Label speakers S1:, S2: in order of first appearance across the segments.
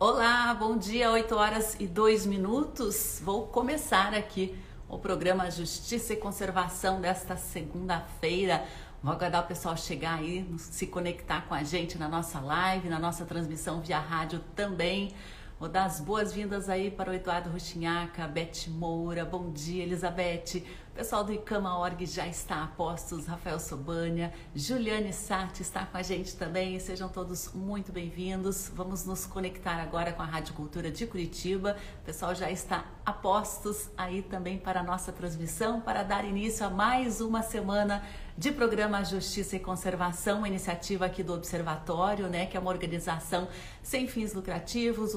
S1: Olá, bom dia, 8 horas e 2 minutos. Vou começar aqui o programa Justiça e Conservação desta segunda-feira. Vou aguardar o pessoal chegar aí, se conectar com a gente na nossa live, na nossa transmissão via rádio também. Vou dar as boas-vindas aí para o Eduardo Ruxinhaca, Beth Moura, bom dia, Elizabeth. Pessoal do Icama Org já está a postos, Rafael Sobania, Juliane Sati está com a gente também. Sejam todos muito bem-vindos. Vamos nos conectar agora com a Rádio Cultura de Curitiba. O pessoal já está a postos aí também para a nossa transmissão, para dar início a mais uma semana de programa Justiça e Conservação, uma iniciativa aqui do Observatório, né, que é uma organização sem fins lucrativos,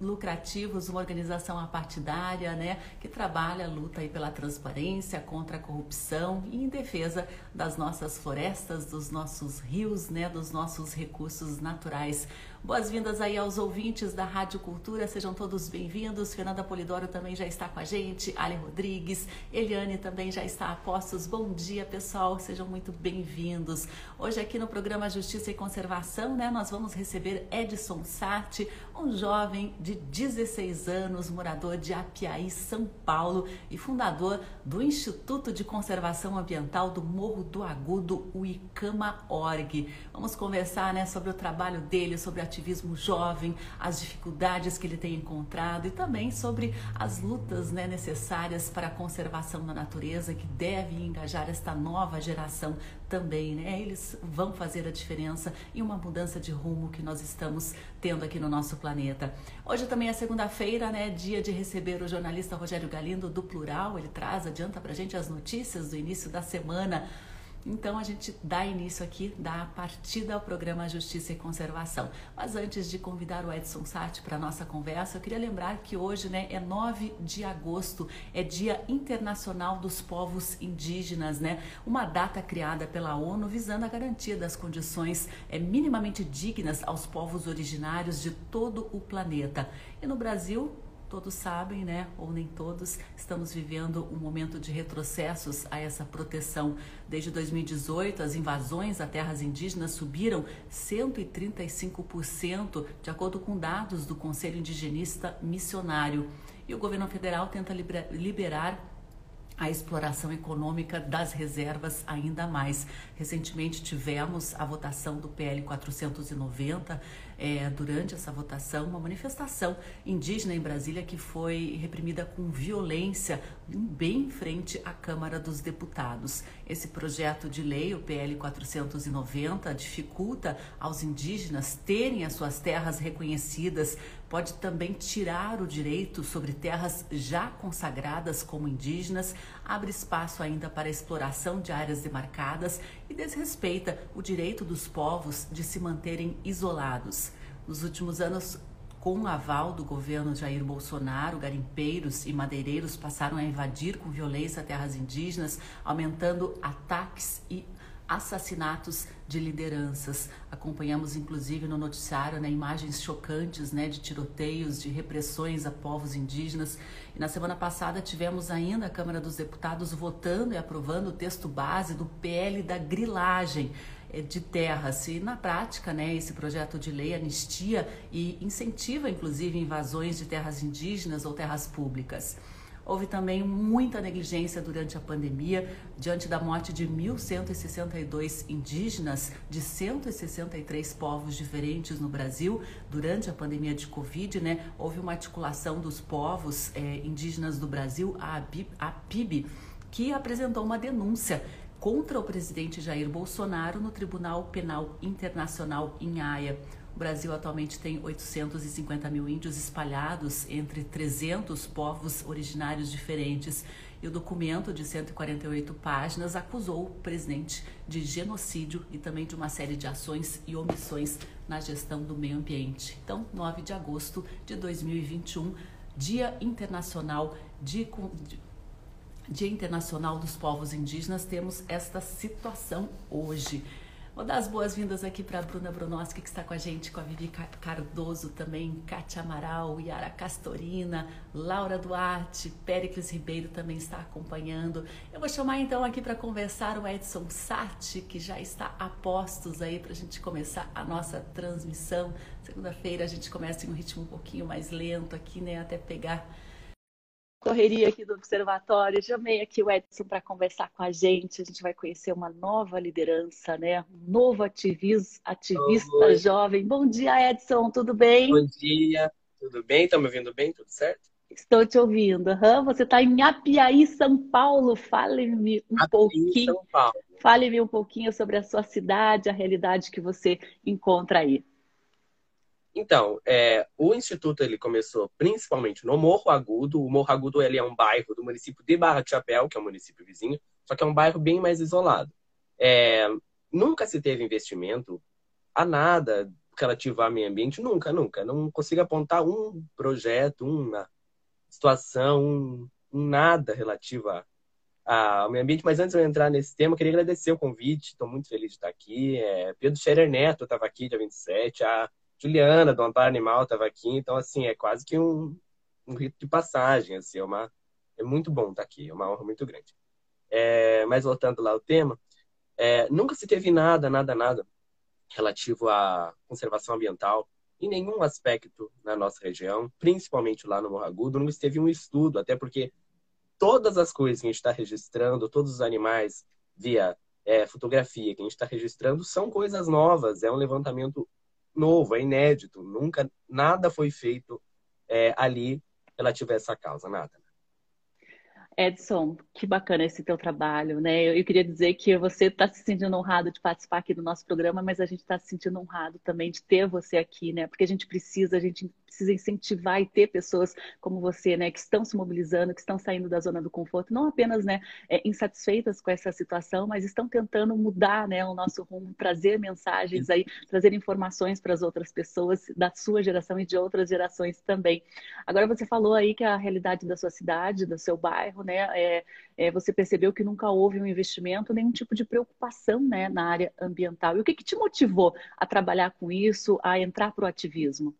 S1: lucrativos, uma organização apartidária, né, que trabalha, luta aí pela transparência, contra a corrupção e em defesa das nossas florestas, dos nossos rios, né, dos nossos recursos naturais. Boas-vindas aí aos ouvintes da Rádio Cultura, sejam todos bem-vindos. Fernanda Polidoro também já está com a gente, Ali Rodrigues, Eliane também já está a postos. Bom dia, pessoal, sejam muito bem-vindos. Hoje aqui no programa Justiça e Conservação, né, nós vamos receber Edson Sati, um jovem de 16 anos, morador de Apiaí, São Paulo e fundador do Instituto de Conservação Ambiental do Morro do Agudo, o ICAMA Org. Vamos conversar, né, sobre o trabalho dele, sobre a ativismo jovem, as dificuldades que ele tem encontrado e também sobre as lutas né, necessárias para a conservação da natureza que deve engajar esta nova geração também, né? Eles vão fazer a diferença em uma mudança de rumo que nós estamos tendo aqui no nosso planeta. Hoje também é segunda-feira, né? Dia de receber o jornalista Rogério Galindo do Plural. Ele traz, adianta pra gente as notícias do início da semana. Então a gente dá início aqui, dá a partida ao programa Justiça e Conservação. Mas antes de convidar o Edson Sati para a nossa conversa, eu queria lembrar que hoje né, é 9 de agosto, é Dia Internacional dos Povos Indígenas, né? Uma data criada pela ONU visando a garantia das condições é, minimamente dignas aos povos originários de todo o planeta. E no Brasil, todos sabem, né, ou nem todos, estamos vivendo um momento de retrocessos a essa proteção. Desde 2018, as invasões a terras indígenas subiram 135%, de acordo com dados do Conselho Indigenista Missionário. E o governo federal tenta liberar a exploração econômica das reservas ainda mais. Recentemente tivemos a votação do PL 490. É, durante essa votação, uma manifestação indígena em Brasília que foi reprimida com violência bem em frente à Câmara dos Deputados. Esse projeto de lei, o PL 490, dificulta aos indígenas terem as suas terras reconhecidas pode também tirar o direito sobre terras já consagradas como indígenas, abre espaço ainda para a exploração de áreas demarcadas e desrespeita o direito dos povos de se manterem isolados. Nos últimos anos, com o aval do governo Jair Bolsonaro, garimpeiros e madeireiros passaram a invadir com violência terras indígenas, aumentando ataques e assassinatos de lideranças. Acompanhamos inclusive no noticiário né, imagens chocantes né, de tiroteios, de repressões a povos indígenas. E na semana passada tivemos ainda a Câmara dos Deputados votando e aprovando o texto base do PL da grilagem eh, de terras. E na prática, né, esse projeto de lei anistia e incentiva inclusive invasões de terras indígenas ou terras públicas. Houve também muita negligência durante a pandemia, diante da morte de 1.162 indígenas de 163 povos diferentes no Brasil durante a pandemia de Covid, né? Houve uma articulação dos povos é, indígenas do Brasil, a, a PIB, que apresentou uma denúncia contra o presidente Jair Bolsonaro no Tribunal Penal Internacional em Haia. Brasil atualmente tem 850 mil índios espalhados entre 300 povos originários diferentes. E o documento de 148 páginas acusou o presidente de genocídio e também de uma série de ações e omissões na gestão do meio ambiente. Então, 9 de agosto de 2021, Dia Internacional de Dia Internacional dos Povos Indígenas, temos esta situação hoje. Vou dar as boas-vindas aqui para a Bruna Brunoski, que está com a gente, com a Vivi Cardoso também, Kátia Amaral, Yara Castorina, Laura Duarte, Péricles Ribeiro também está acompanhando. Eu vou chamar então aqui para conversar o Edson Sati, que já está a postos aí para a gente começar a nossa transmissão. Segunda-feira a gente começa em um ritmo um pouquinho mais lento aqui, né, até pegar correria aqui do observatório. Chamei aqui o Edson para conversar com a gente. A gente vai conhecer uma nova liderança, né? Um novo ativista Oi. jovem. Bom dia, Edson. Tudo bem?
S2: Bom dia. Tudo bem? Estão me ouvindo bem? Tudo certo?
S1: Estou te ouvindo. Uhum. Você está em Apiaí, São Paulo. Fale-me um Apiaí, pouquinho. São Paulo. Fale-me um pouquinho sobre a sua cidade, a realidade que você encontra aí.
S2: Então, é, o Instituto ele começou principalmente no Morro Agudo. O Morro Agudo ele é um bairro do município de Barra de Chapéu, que é um município vizinho, só que é um bairro bem mais isolado. É, nunca se teve investimento a nada relativo ao meio ambiente, nunca, nunca. Não consigo apontar um projeto, uma situação, um, nada relativo ao meio ambiente. Mas antes de eu entrar nesse tema, queria agradecer o convite. Estou muito feliz de estar aqui. É, Pedro Scherer Neto estava aqui dia 27. A Juliana, do Amparo Animal, estava aqui. Então, assim, é quase que um, um rito de passagem. Assim, é, uma, é muito bom estar aqui, é uma honra muito grande. É, mas voltando lá ao tema, é, nunca se teve nada, nada, nada relativo à conservação ambiental em nenhum aspecto na nossa região, principalmente lá no Morro Agudo, não esteve um estudo, até porque todas as coisas que a gente está registrando, todos os animais via é, fotografia que a gente está registrando são coisas novas, é um levantamento novo, é inédito. Nunca, nada foi feito é, ali relativo a essa causa, nada.
S1: Edson, que bacana esse teu trabalho, né? Eu, eu queria dizer que você está se sentindo honrado de participar aqui do nosso programa, mas a gente está se sentindo honrado também de ter você aqui, né? Porque a gente precisa, a gente precisa incentivar e ter pessoas como você, né, que estão se mobilizando, que estão saindo da zona do conforto, não apenas, né, é, insatisfeitas com essa situação, mas estão tentando mudar, né, o nosso rumo, trazer mensagens aí, trazer informações para as outras pessoas da sua geração e de outras gerações também. Agora você falou aí que a realidade da sua cidade, do seu bairro, né, é, é você percebeu que nunca houve um investimento, nenhum tipo de preocupação, né, na área ambiental. E o que, que te motivou a trabalhar com isso, a entrar para o ativismo?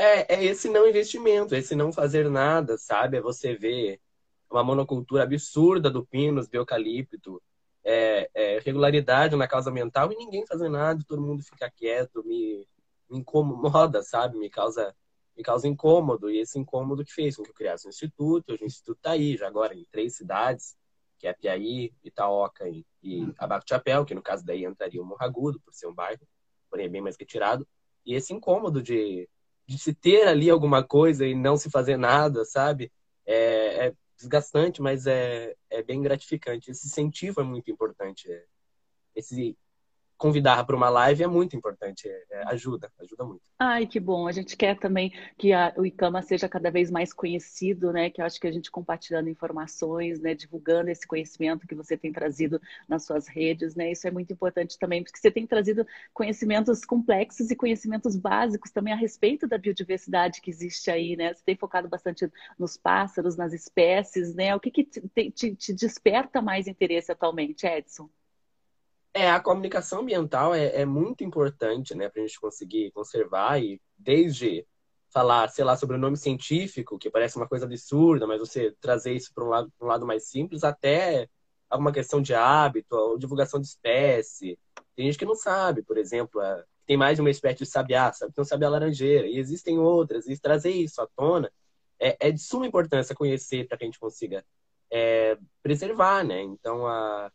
S2: É, é esse não investimento, esse não fazer nada, sabe? É você ver uma monocultura absurda do pinus, do eucalipto, é, é, regularidade na causa ambiental e ninguém fazer nada, todo mundo fica quieto, me, me incomoda, sabe? Me causa, me causa incômodo. E esse incômodo que fez com que eu criasse um instituto. Hoje o instituto está aí, já agora em três cidades, que é Piaí, Itaoca e, e Abaco Chapéu, que no caso daí entraria o Morragudo, por ser um bairro, porém é bem mais retirado. E esse incômodo de de se ter ali alguma coisa e não se fazer nada, sabe? É, é desgastante, mas é, é bem gratificante. Esse incentivo é muito importante. É, esse convidar para uma live é muito importante, é, é, ajuda, ajuda muito.
S1: Ai, que bom. A gente quer também que a, o ICAMA seja cada vez mais conhecido, né? Que eu acho que a gente compartilhando informações, né? Divulgando esse conhecimento que você tem trazido nas suas redes, né? Isso é muito importante também, porque você tem trazido conhecimentos complexos e conhecimentos básicos também a respeito da biodiversidade que existe aí, né? Você tem focado bastante nos pássaros, nas espécies, né? O que, que te, te, te desperta mais interesse atualmente, Edson?
S2: É, a comunicação ambiental é, é muito importante, né, para a gente conseguir conservar e desde falar, sei lá, sobre o nome científico, que parece uma coisa absurda, mas você trazer isso para um lado, um lado mais simples, até alguma questão de hábito, ou divulgação de espécie. Tem gente que não sabe, por exemplo, é, tem mais de uma espécie de sabiá, sabe? Tem um sabiá laranjeira, e existem outras, e trazer isso à tona é, é de suma importância conhecer para que a gente consiga é, preservar, né? Então, a,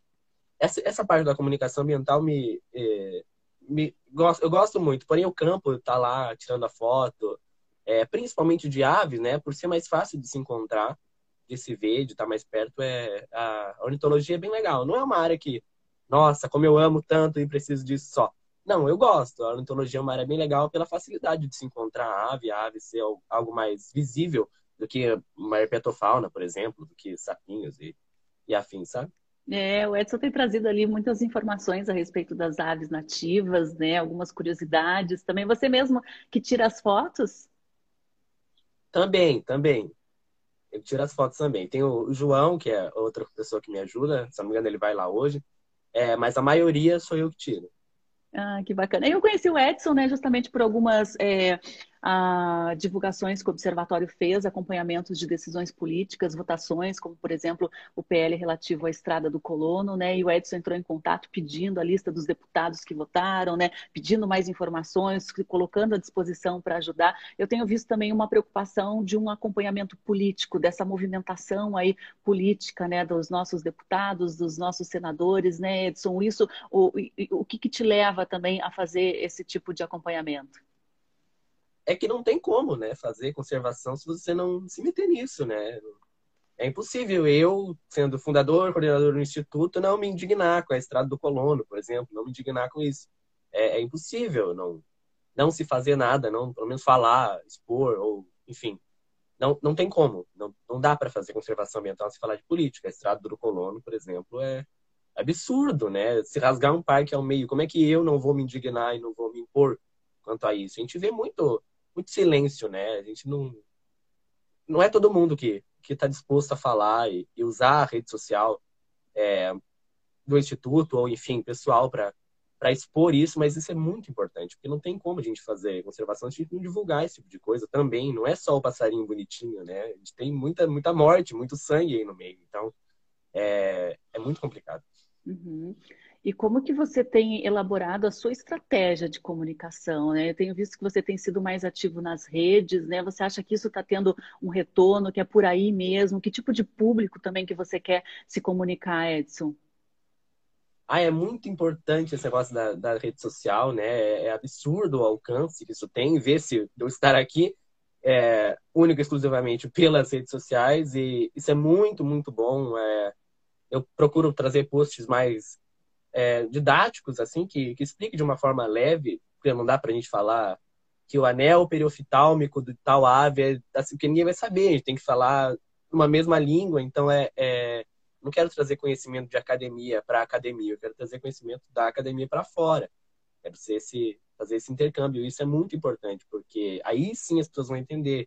S2: essa, essa parte da comunicação ambiental me, é, me eu gosto muito. Porém, o campo tá lá tirando a foto, é, principalmente de aves, né? Por ser mais fácil de se encontrar, de se ver, de estar mais perto, é a ornitologia é bem legal. Não é uma área que, nossa, como eu amo tanto e preciso disso só. Não, eu gosto. A ornitologia é uma área bem legal pela facilidade de se encontrar a ave, a ave ser algo mais visível do que uma herpetofauna, por exemplo, do que sapinhos e, e afins, sabe?
S1: É, o Edson tem trazido ali muitas informações a respeito das aves nativas, né? Algumas curiosidades. Também você mesmo que tira as fotos?
S2: Também, também. Ele tira as fotos também. Tem o João, que é outra pessoa que me ajuda. Se não me engano, ele vai lá hoje. é, mas a maioria sou eu que tiro.
S1: Ah, que bacana. Eu conheci o Edson, né, justamente por algumas é, a, divulgações que o Observatório fez, acompanhamentos de decisões políticas, votações, como, por exemplo, o PL relativo à Estrada do Colono, né, e o Edson entrou em contato pedindo a lista dos deputados que votaram, né, pedindo mais informações, colocando à disposição para ajudar. Eu tenho visto também uma preocupação de um acompanhamento político, dessa movimentação aí política, né, dos nossos deputados, dos nossos senadores, né, Edson, isso, o, o que, que te leva também a fazer esse tipo de acompanhamento?
S2: É que não tem como, né, fazer conservação se você não se meter nisso, né? É impossível eu, sendo fundador, coordenador do instituto, não me indignar com a estrada do colono, por exemplo, não me indignar com isso. É, é impossível não não se fazer nada, não pelo menos falar, expor ou enfim, não, não tem como, não, não dá para fazer conservação ambiental se falar de política. A estrada do colono, por exemplo, é absurdo, né? Se rasgar um parque ao meio, como é que eu não vou me indignar e não vou me impor quanto a isso? A gente vê muito, muito silêncio, né? A gente não, não é todo mundo que está disposto a falar e, e, usar a rede social é, do instituto ou enfim pessoal para expor isso, mas isso é muito importante, porque não tem como a gente fazer conservação se a gente não divulgar esse tipo de coisa também. Não é só o passarinho bonitinho, né? A gente tem muita, muita morte, muito sangue aí no meio. Então, é, é muito complicado.
S1: Uhum. E como que você tem elaborado a sua estratégia de comunicação? Né? Eu tenho visto que você tem sido mais ativo nas redes, né? Você acha que isso está tendo um retorno, que é por aí mesmo? Que tipo de público também que você quer se comunicar, Edson?
S2: Ah, é muito importante esse negócio da, da rede social, né? É, é absurdo o alcance que isso tem. Ver se eu estar aqui é, único exclusivamente pelas redes sociais e isso é muito, muito bom. É, eu procuro trazer posts mais é, didáticos, assim, que, que explique de uma forma leve, porque não dá para a gente falar que o anel periofitálmico de tal ave é assim, ninguém vai saber, a gente tem que falar uma mesma língua, então é, é não quero trazer conhecimento de academia para academia, eu quero trazer conhecimento da academia para fora. Quero ser esse, fazer esse intercâmbio. Isso é muito importante, porque aí sim as pessoas vão entender.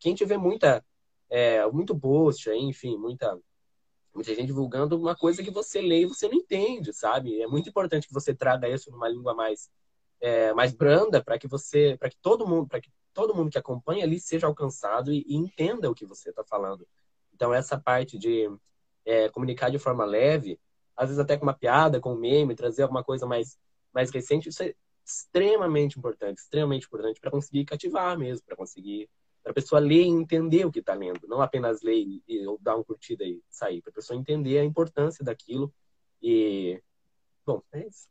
S2: Quem tiver muita, é, muito post, enfim, muita muita gente divulgando uma coisa que você lê e você não entende, sabe? É muito importante que você traga isso numa língua mais é, mais branda para que você, para que todo mundo, para que todo mundo que acompanha ali seja alcançado e, e entenda o que você está falando. Então essa parte de é, comunicar de forma leve, às vezes até com uma piada, com um meme, trazer alguma coisa mais mais recente, isso é extremamente importante, extremamente importante para conseguir cativar mesmo, para conseguir para a pessoa ler e entender o que está lendo, não apenas ler e, e dar uma curtida e sair, para a pessoa entender a importância daquilo e bom, é isso.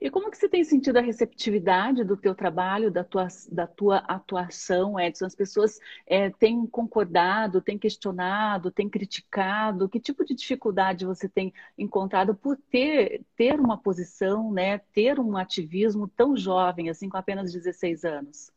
S1: E como que você tem sentido a receptividade do teu trabalho, da tua, da tua atuação, Edson? As pessoas é, têm concordado, têm questionado, têm criticado? Que tipo de dificuldade você tem encontrado por ter, ter uma posição, né, ter um ativismo tão jovem, assim, com apenas 16 anos?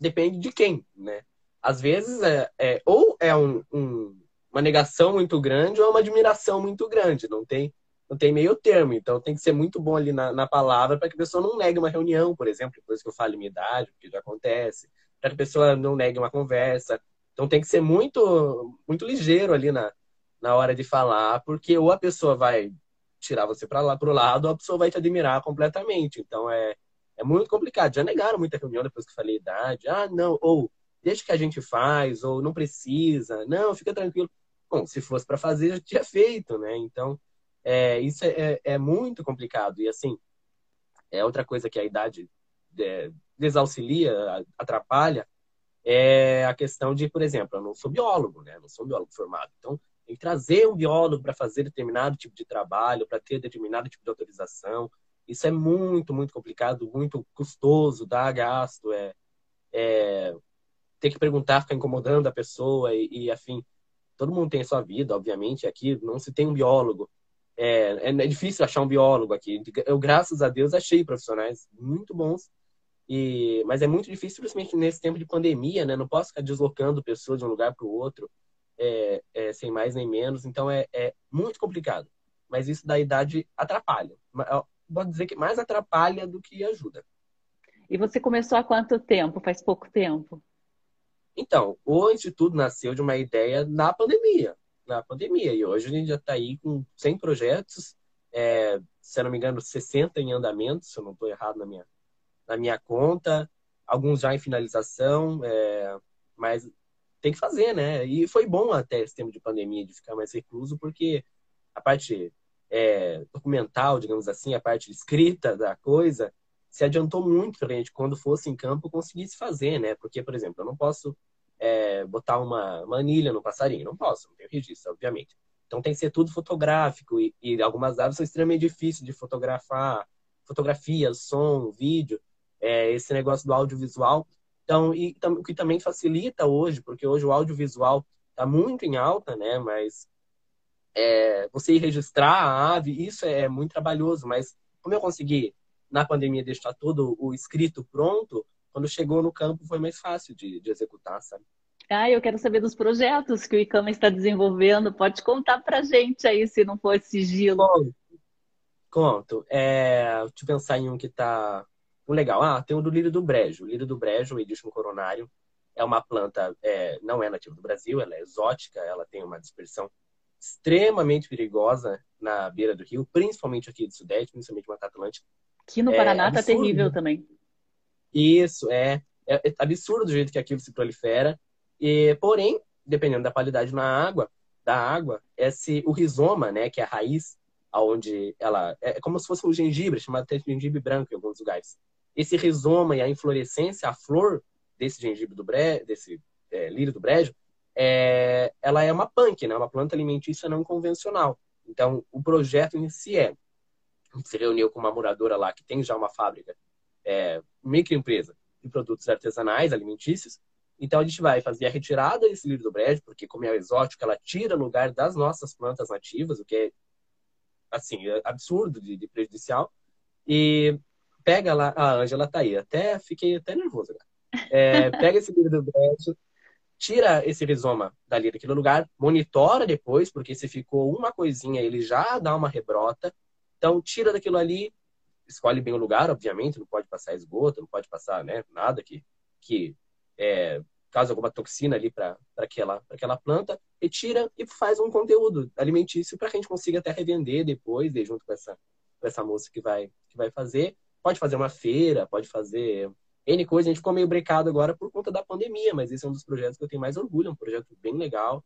S2: Depende de quem, né? Às vezes, é, é ou é um, um, uma negação muito grande ou é uma admiração muito grande. Não tem, não tem meio termo. Então, tem que ser muito bom ali na, na palavra para que a pessoa não negue uma reunião, por exemplo, depois que eu falo minha idade, porque já acontece, para que a pessoa não negue uma conversa. Então, tem que ser muito, muito ligeiro ali na, na hora de falar, porque ou a pessoa vai tirar você para lá pro lado, ou a pessoa vai te admirar completamente. Então, é é muito complicado. Já negaram muita reunião depois que falei idade. Ah, não, ou deixa que a gente faz, ou não precisa. Não, fica tranquilo. Bom, se fosse para fazer, já tinha feito, né? Então, é, isso é, é, é, muito complicado. E, assim, é outra coisa que a idade é, desauxilia, atrapalha, é a questão de, por exemplo, eu não sou biólogo, né? Não sou biólogo formado. Então, tem que trazer um biólogo para fazer determinado tipo de trabalho, para ter determinado tipo de autorização. Isso é muito, muito complicado, muito custoso, dá gasto, é, é ter que perguntar, ficar incomodando a pessoa e, e afim. Todo mundo tem a sua vida, obviamente, aqui não se tem um biólogo. É, é, é difícil achar um biólogo aqui. Eu, graças a Deus, achei profissionais muito bons. E, mas é muito difícil, principalmente nesse tempo de pandemia, né? Não posso ficar deslocando pessoas de um lugar para o outro, é, é, sem mais nem menos. Então é, é muito complicado. Mas isso da idade atrapalha pode dizer que mais atrapalha do que ajuda.
S1: E você começou há quanto tempo? Faz pouco tempo?
S2: Então, o Instituto nasceu de uma ideia na pandemia. Na pandemia. E hoje a gente já está aí com 100 projetos é, se eu não me engano, 60 em andamento, se eu não estou errado na minha, na minha conta, alguns já em finalização, é, mas tem que fazer, né? E foi bom até esse tempo de pandemia de ficar mais recluso, porque a parte é, documental, digamos assim, a parte escrita da coisa, se adiantou muito para a gente, quando fosse em campo, conseguisse fazer, né? Porque, por exemplo, eu não posso é, botar uma manilha no passarinho, não posso, não tenho registro, obviamente. Então tem que ser tudo fotográfico e, e algumas aves são extremamente difíceis de fotografar, fotografia, som, vídeo, é, esse negócio do audiovisual. Então, e o que também facilita hoje, porque hoje o audiovisual está muito em alta, né? Mas é, você ir registrar a ave, isso é muito trabalhoso, mas como eu consegui, na pandemia, deixar todo o escrito pronto, quando chegou no campo foi mais fácil de, de executar, sabe?
S1: Ah, eu quero saber dos projetos que o ICAMA está desenvolvendo. Pode contar para gente aí, se não for sigilo.
S2: Conto. Conto. É, deixa eu pensar em um que está um legal. Ah, tem o do lírio do brejo. O lírio do brejo, o Edition coronário, é uma planta, é, não é nativa do Brasil, ela é exótica, ela tem uma dispersão extremamente perigosa na beira do rio, principalmente aqui do Sudeste, principalmente Mata Atlântica.
S1: Aqui no Paraná é tá terrível também.
S2: Isso, é, é, é absurdo o jeito que aquilo se prolifera. E, porém, dependendo da qualidade na água, da água, esse o rizoma, né, que é a raiz, aonde ela é como se fosse um gengibre, chamado até de gengibre branco em alguns lugares. Esse rizoma e a inflorescência, a flor desse gengibre do bre, desse é, lírio do brejo, é, ela é uma punk, né, uma planta alimentícia não convencional. Então, o projeto em si é a gente se reuniu com uma moradora lá que tem já uma fábrica, é, microempresa de produtos artesanais, alimentícios, então a gente vai fazer a retirada desse lírio do brejo, porque como é exótico, ela tira lugar das nossas plantas nativas, o que é assim, é absurdo de, de, prejudicial. E pega lá, a Ângela tá aí, até fiquei até nervoso É, pega esse lírio do brejo, tira esse rizoma dali daquele lugar, monitora depois, porque se ficou uma coisinha, ele já dá uma rebrota. Então tira daquilo ali, escolhe bem o lugar, obviamente, não pode passar esgoto, não pode passar né, nada que, que é, causa alguma toxina ali para aquela, aquela planta, retira e faz um conteúdo alimentício para que a gente consiga até revender depois, de, junto com essa, com essa moça que vai, que vai fazer. Pode fazer uma feira, pode fazer N coisa. A gente ficou meio brecado agora por conta da pandemia, mas esse é um dos projetos que eu tenho mais orgulho, é um projeto bem legal,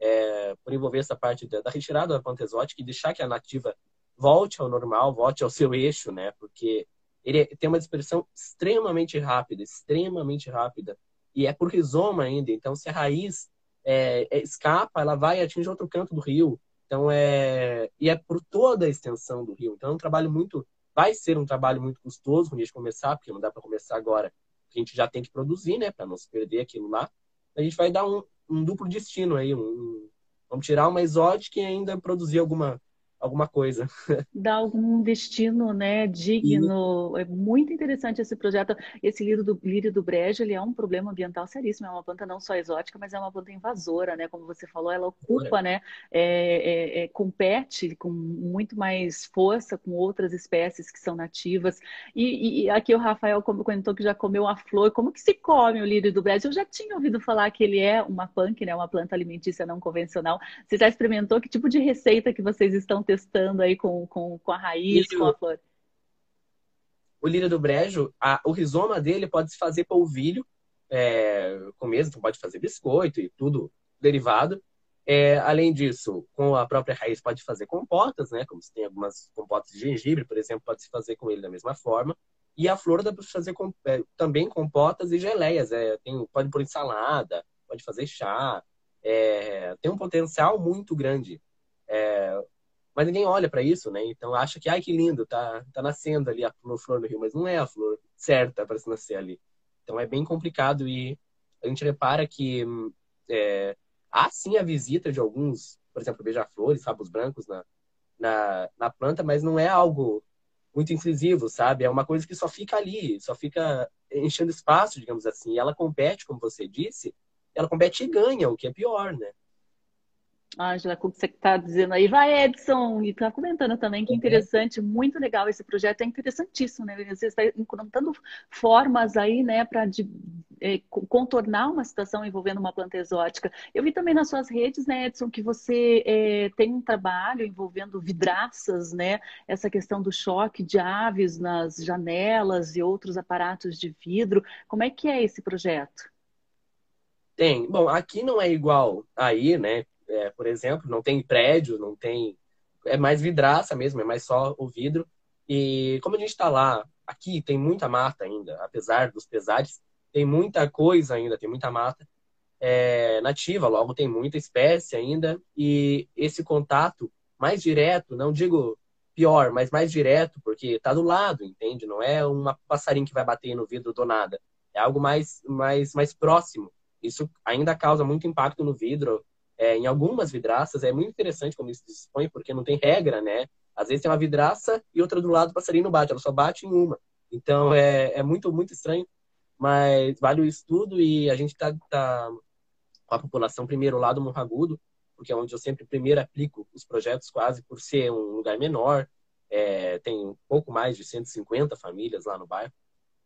S2: é, por envolver essa parte da, da retirada da planta exótica e deixar que a nativa volte ao normal, volte ao seu eixo, né? Porque ele tem uma dispersão extremamente rápida, extremamente rápida e é por rizoma ainda. Então, se a raiz é, é, escapa, ela vai atinge outro canto do rio. Então, é e é por toda a extensão do rio. Então, é um trabalho muito, vai ser um trabalho muito custoso quando a gente começar, porque não dá para começar agora. A gente já tem que produzir, né, para não se perder aquilo lá. A gente vai dar um, um duplo destino aí, um, vamos tirar uma exótica e ainda produzir alguma alguma coisa.
S1: Dá algum destino, né, digno. E... É muito interessante esse projeto. Esse lírio do, lírio do brejo, ele é um problema ambiental seríssimo. É uma planta não só exótica, mas é uma planta invasora, né? Como você falou, ela ocupa, é. né, é, é, é, compete com muito mais força com outras espécies que são nativas. E, e aqui o Rafael comentou que já comeu a flor. Como que se come o lírio do brejo? Eu já tinha ouvido falar que ele é uma punk, né, uma planta alimentícia não convencional. Você já experimentou? Que tipo de receita que vocês estão testando aí com, com, com a raiz, com a flor?
S2: O lírio do brejo, a, o rizoma dele pode se fazer polvilho, é, com mesmo, então pode fazer biscoito e tudo derivado. É, além disso, com a própria raiz pode fazer compotas, né? Como se tem algumas compotas de gengibre, por exemplo, pode se fazer com ele da mesma forma. E a flor dá para fazer com, é, também compotas e geleias. É, tem, pode pôr em salada, pode fazer chá. É, tem um potencial muito grande. Mas ninguém olha para isso, né? Então acha que, ai, que lindo, tá, tá nascendo ali a flor no rio, mas não é a flor certa para se nascer ali. Então é bem complicado e a gente repara que é, há sim a visita de alguns, por exemplo, beija-flores, rabos brancos na, na, na planta, mas não é algo muito incisivo, sabe? É uma coisa que só fica ali, só fica enchendo espaço, digamos assim. E ela compete, como você disse, ela compete e ganha, o que é pior, né?
S1: Ângela, como você está dizendo aí, vai Edson, e está comentando também que interessante, muito legal esse projeto, é interessantíssimo, né? Você está encontrando formas aí, né, para é, contornar uma situação envolvendo uma planta exótica. Eu vi também nas suas redes, né, Edson, que você é, tem um trabalho envolvendo vidraças, né? Essa questão do choque de aves nas janelas e outros aparatos de vidro. Como é que é esse projeto?
S2: Tem. Bom, aqui não é igual aí, né? É, por exemplo, não tem prédio, não tem. É mais vidraça mesmo, é mais só o vidro. E como a gente está lá, aqui tem muita mata ainda, apesar dos pesares, tem muita coisa ainda, tem muita mata é, nativa, logo tem muita espécie ainda. E esse contato mais direto, não digo pior, mas mais direto, porque está do lado, entende? Não é um passarinho que vai bater no vidro do nada. É algo mais, mais, mais próximo. Isso ainda causa muito impacto no vidro. É, em algumas vidraças é muito interessante como isso se dispõe, porque não tem regra, né? Às vezes tem uma vidraça e outra do lado o passarinho não bate, ela só bate em uma. Então é, é muito, muito estranho, mas vale o estudo e a gente está tá com a população primeiro lá do Morragudo, porque é onde eu sempre primeiro aplico os projetos, quase por ser um lugar menor. É, tem um pouco mais de 150 famílias lá no bairro.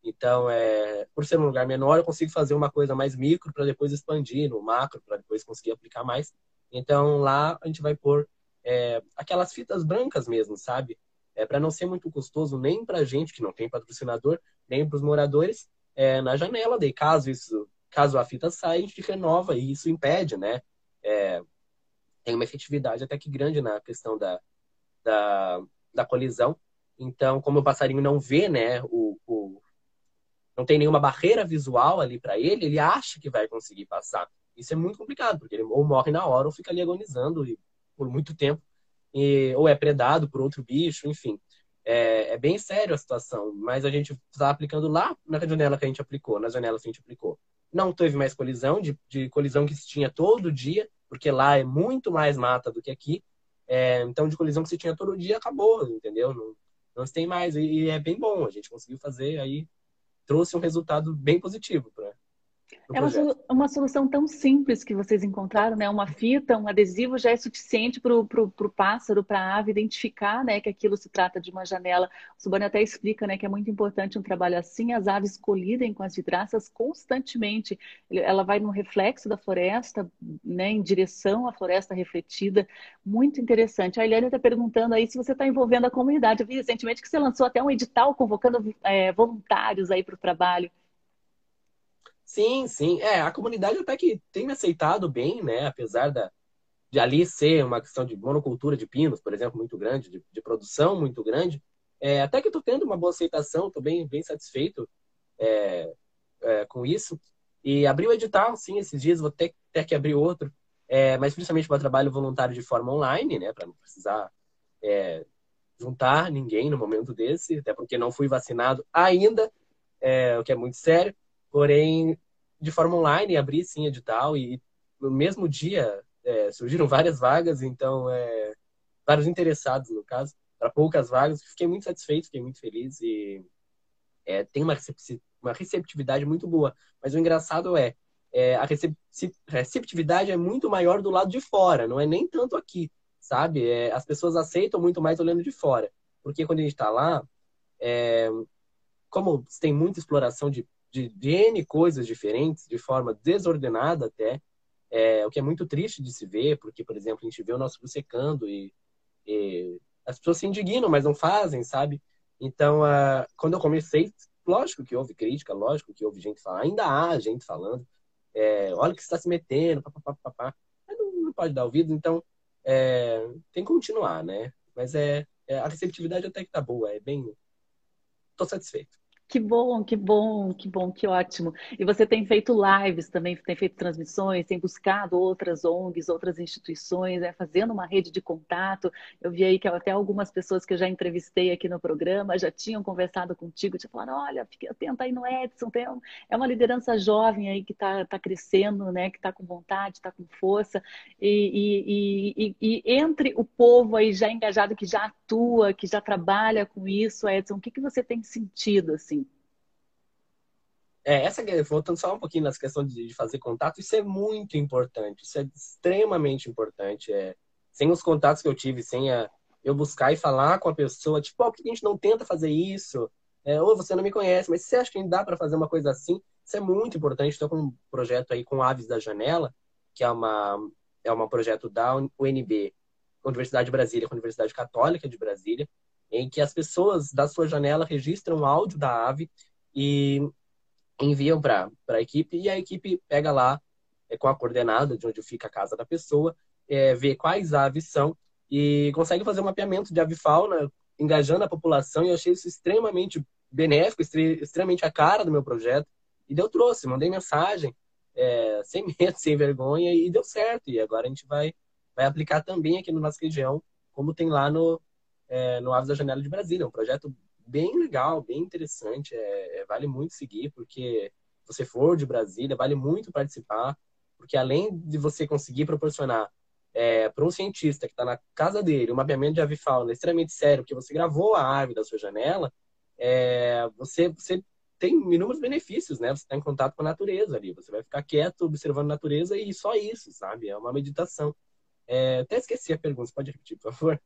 S2: Então, é, por ser um lugar menor, eu consigo fazer uma coisa mais micro para depois expandir no macro, para depois conseguir aplicar mais. Então, lá a gente vai pôr é, aquelas fitas brancas mesmo, sabe? É, para não ser muito custoso nem para gente que não tem patrocinador, nem para os moradores, é, na janela. Daí, caso isso, caso a fita saia, a gente renova e isso impede, né? É, tem uma efetividade até que grande na questão da, da, da colisão. Então, como o passarinho não vê, né, o, o não tem nenhuma barreira visual ali para ele, ele acha que vai conseguir passar. Isso é muito complicado, porque ele ou morre na hora ou fica ali agonizando por muito tempo, e, ou é predado por outro bicho, enfim. É, é bem sério a situação, mas a gente está aplicando lá na janela que a gente aplicou, nas janelas que a gente aplicou. Não teve mais colisão, de, de colisão que se tinha todo dia, porque lá é muito mais mata do que aqui. É, então, de colisão que se tinha todo dia, acabou, entendeu? Não, não se tem mais. E, e é bem bom, a gente conseguiu fazer aí trouxe um resultado bem positivo para
S1: é uma, uma, solução tão simples que vocês encontraram, né? Uma fita, um adesivo já é suficiente para o pássaro, para a ave identificar, né? Que aquilo se trata de uma janela. O Subani até explica, né? Que é muito importante um trabalho assim. As aves colidem com as vidraças constantemente. Ela vai no reflexo da floresta, né? Em direção à floresta refletida. Muito interessante. A Eliane está perguntando aí se você está envolvendo a comunidade. Eu vi recentemente que você lançou até um edital convocando é, voluntários aí para o trabalho.
S2: Sim, sim. É, a comunidade até que tem me aceitado bem, né? Apesar da, de ali ser uma questão de monocultura de pinos, por exemplo, muito grande, de, de produção muito grande. É, até que estou tendo uma boa aceitação, estou bem, bem satisfeito é, é, com isso. E abri o edital, sim, esses dias, vou ter, ter que abrir outro, é, mas principalmente para trabalho voluntário de forma online, né? Para não precisar é, juntar ninguém no momento desse, até porque não fui vacinado ainda, é, o que é muito sério. Porém, de forma online, abri sim edital e no mesmo dia é, surgiram várias vagas, então, é, vários interessados, no caso, para poucas vagas. Fiquei muito satisfeito, fiquei muito feliz e é, tem uma, uma receptividade muito boa. Mas o engraçado é, é a receptividade é muito maior do lado de fora, não é nem tanto aqui, sabe? É, as pessoas aceitam muito mais olhando de fora. Porque quando a gente está lá, é, como tem muita exploração de de, de N coisas diferentes, de forma desordenada até, é, o que é muito triste de se ver, porque, por exemplo, a gente vê o nosso rio secando e, e as pessoas se indignam, mas não fazem, sabe? Então, uh, quando eu comecei, lógico que houve crítica, lógico que houve gente falando, ainda há gente falando, é, olha que está se metendo, papapá, mas não, não, pode dar ouvido, então é, tem que continuar, né? Mas é, é, a receptividade até que tá boa, é bem. Tô satisfeito.
S1: Que bom, que bom, que bom, que ótimo. E você tem feito lives também, tem feito transmissões, tem buscado outras ONGs, outras instituições, né, fazendo uma rede de contato. Eu vi aí que até algumas pessoas que eu já entrevistei aqui no programa já tinham conversado contigo, te falaram, olha, fique atenta aí no Edson, tem um, é uma liderança jovem aí que está tá crescendo, né, que está com vontade, está com força. E, e, e, e, entre o povo aí já engajado, que já atua, que já trabalha com isso, Edson, o que, que você tem sentido, assim?
S2: É, essa, voltando só um pouquinho nessa questão de, de, fazer contato, isso é muito importante, isso é extremamente importante. É, sem os contatos que eu tive, sem a, eu buscar e falar com a pessoa, tipo, oh, por que a gente não tenta fazer isso? É, ou você não me conhece, mas você acha que dá para fazer uma coisa assim? Isso é muito importante. Estou com um projeto aí com Aves da Janela, que é uma é um projeto da UNB, Universidade de Brasília, com a Universidade Católica de Brasília, em que as pessoas da sua janela registram o áudio da ave e enviam para a equipe e a equipe pega lá é, com a coordenada de onde fica a casa da pessoa, é, vê quais aves são e consegue fazer um mapeamento de avifauna, engajando a população. E eu achei isso extremamente benéfico, extremamente a cara do meu projeto. E deu trouxe, mandei mensagem, é, sem medo, sem vergonha, e deu certo. E agora a gente vai, vai aplicar também aqui na nossa região, como tem lá no, é, no Aves da Janela de Brasília. É um projeto bem legal, bem interessante. É, é, vale muito seguir, porque se você for de Brasília, vale muito participar, porque além de você conseguir proporcionar é, para um cientista que está na casa dele um mapeamento de avifauna extremamente sério, porque você gravou a ave da sua janela, é, você, você tem inúmeros benefícios, né? Você está em contato com a natureza ali, você vai ficar quieto observando a natureza e só isso, sabe? É uma meditação. É, até esqueci a pergunta, você pode repetir, por favor?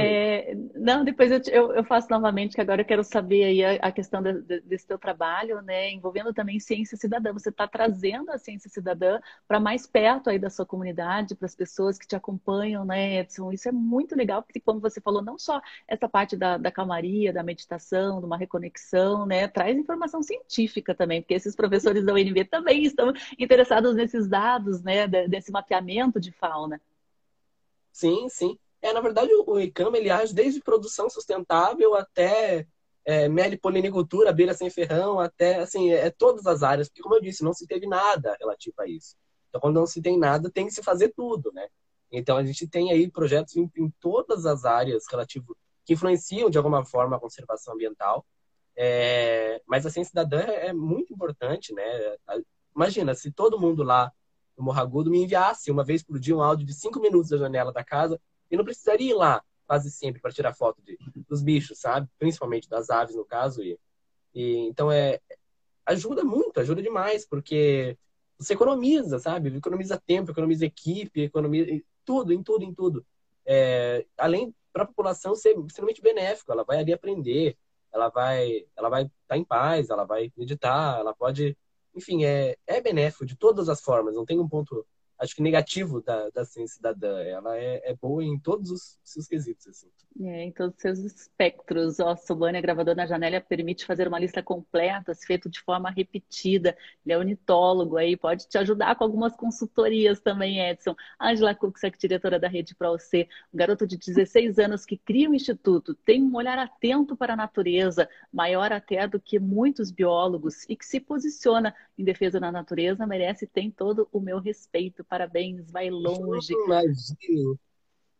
S1: É, não, depois eu, eu, eu, faço novamente, que agora eu quero saber aí a, a questão de, de, desse teu trabalho, né, envolvendo também ciência cidadã. Você está trazendo a ciência cidadã para mais perto aí da sua comunidade, para as pessoas que te acompanham, né, Edson? Isso é muito legal, porque como você falou, não só essa parte da, da calmaria, da meditação, de uma reconexão, né, traz informação científica também, porque esses professores da UNB também estão interessados nesses dados, né, desse mapeamento de fauna.
S2: Sim, sim. É, na verdade, o ICAM ele age desde produção sustentável até é, melipolinicultura, abelha sem ferrão, até, assim, é, todas as áreas. Porque, como eu disse, não se teve nada relativo a isso. Então, quando não se tem nada, tem que se fazer tudo, né? Então, a gente tem aí projetos em, em todas as áreas relativo que influenciam, de alguma forma, a conservação ambiental. É, mas a ciência cidadã é, é muito importante, né? Imagina, se todo mundo lá no Morragudo me enviasse uma vez por dia um áudio de cinco minutos da janela da casa, e não precisaria ir lá quase sempre para tirar foto de, dos bichos, sabe? Principalmente das aves, no caso. E, e, então, é, ajuda muito, ajuda demais, porque você economiza, sabe? Economiza tempo, economiza equipe, economiza tudo, em tudo, em tudo. É, além para a população ser extremamente benéfico, ela vai ali aprender, ela vai ela vai estar tá em paz, ela vai meditar, ela pode, enfim, é, é benéfico de todas as formas, não tem um ponto acho que negativo da, da ciência cidadã. Ela é, é boa em todos os seus quesitos. Assim.
S1: É, em todos os seus espectros. Ó, Sobânia, gravador na janela, permite fazer uma lista completa, feito de forma repetida. Ele é ornitólogo aí, pode te ajudar com algumas consultorias também, Edson. Angela Kuxak, diretora da Rede Pro C, um garoto de 16 anos que cria um instituto, tem um olhar atento para a natureza, maior até do que muitos biólogos, e que se posiciona em defesa da natureza, merece e tem todo o meu respeito Parabéns, vai longe.
S2: Imagino.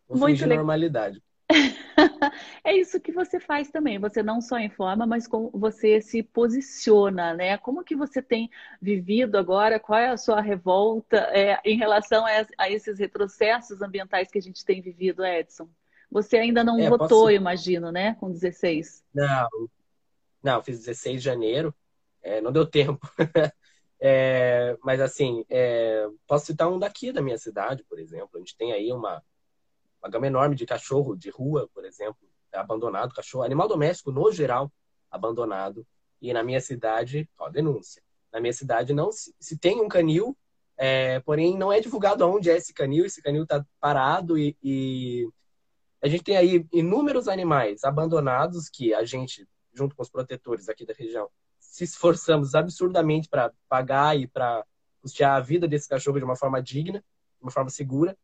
S2: Vou Muito le... normalidade.
S1: é isso que você faz também. Você não só informa, mas como você se posiciona, né? Como que você tem vivido agora? Qual é a sua revolta é, em relação a, a, esses retrocessos ambientais que a gente tem vivido, Edson? Você ainda não é, votou, posso... imagino, né? Com 16.
S2: Não, não, fiz 16 de janeiro. É, não deu tempo. É, mas assim, é, posso citar um daqui da minha cidade, por exemplo. A gente tem aí uma, uma gama enorme de cachorro de rua, por exemplo, abandonado, cachorro, animal doméstico no geral, abandonado. E na minha cidade, ó, denúncia. Na minha cidade não se, se tem um canil, é, porém não é divulgado aonde é esse canil. Esse canil está parado e, e a gente tem aí inúmeros animais abandonados que a gente, junto com os protetores aqui da região, se esforçamos absurdamente para pagar e para custear a vida desse cachorro de uma forma digna, de uma forma segura.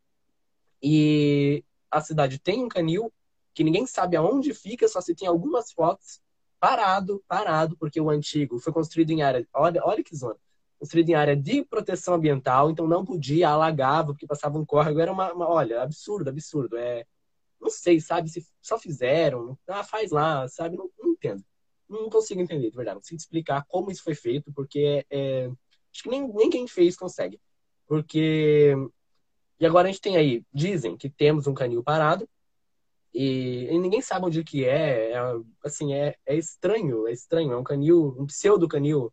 S2: E a cidade tem um canil que ninguém sabe aonde fica, só se tem algumas fotos. Parado, parado, porque o antigo foi construído em área, olha, olha que zona, construído em área de proteção ambiental, então não podia, alagava, porque passava um córrego, era uma, uma olha, absurdo, absurdo, é, não sei, sabe, se só fizeram, ah, faz lá, sabe, não, não entendo não consigo entender, de verdade. Não consigo explicar como isso foi feito, porque é, acho que nem, nem quem fez consegue. Porque. E agora a gente tem aí, dizem que temos um canil parado, e, e ninguém sabe onde que é, é assim, é, é estranho, é estranho, é um canil, um pseudo canil.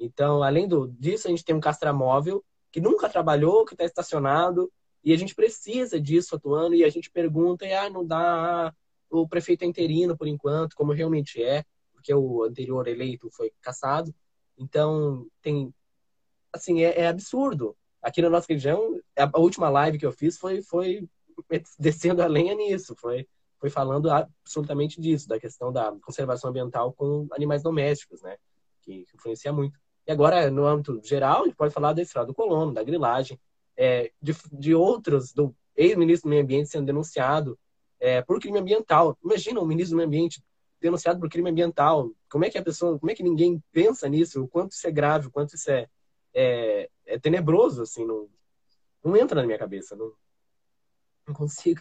S2: Então, além do, disso, a gente tem um castramóvel que nunca trabalhou, que está estacionado, e a gente precisa disso atuando, e a gente pergunta, e ah, não dá, o prefeito é interino por enquanto, como realmente é porque o anterior eleito foi cassado. Então, tem. Assim, é, é absurdo. Aqui na nossa região, a última live que eu fiz foi, foi descendo a lenha nisso. Foi, foi falando absolutamente disso, da questão da conservação ambiental com animais domésticos, né? Que, influencia muito. E agora, no âmbito geral, a gente pode falar da estrada do colono, da grilagem, é, de, de outros, do ex-ministro do Meio Ambiente sendo denunciado é, por crime ambiental. Imagina o ministro do Meio Ambiente denunciado por crime ambiental. Como é que a pessoa, como é que ninguém pensa nisso? O quanto isso é grave, o quanto isso é, é, é tenebroso, assim, não, não entra na minha cabeça, não, não consigo.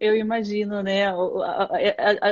S1: Eu imagino, né?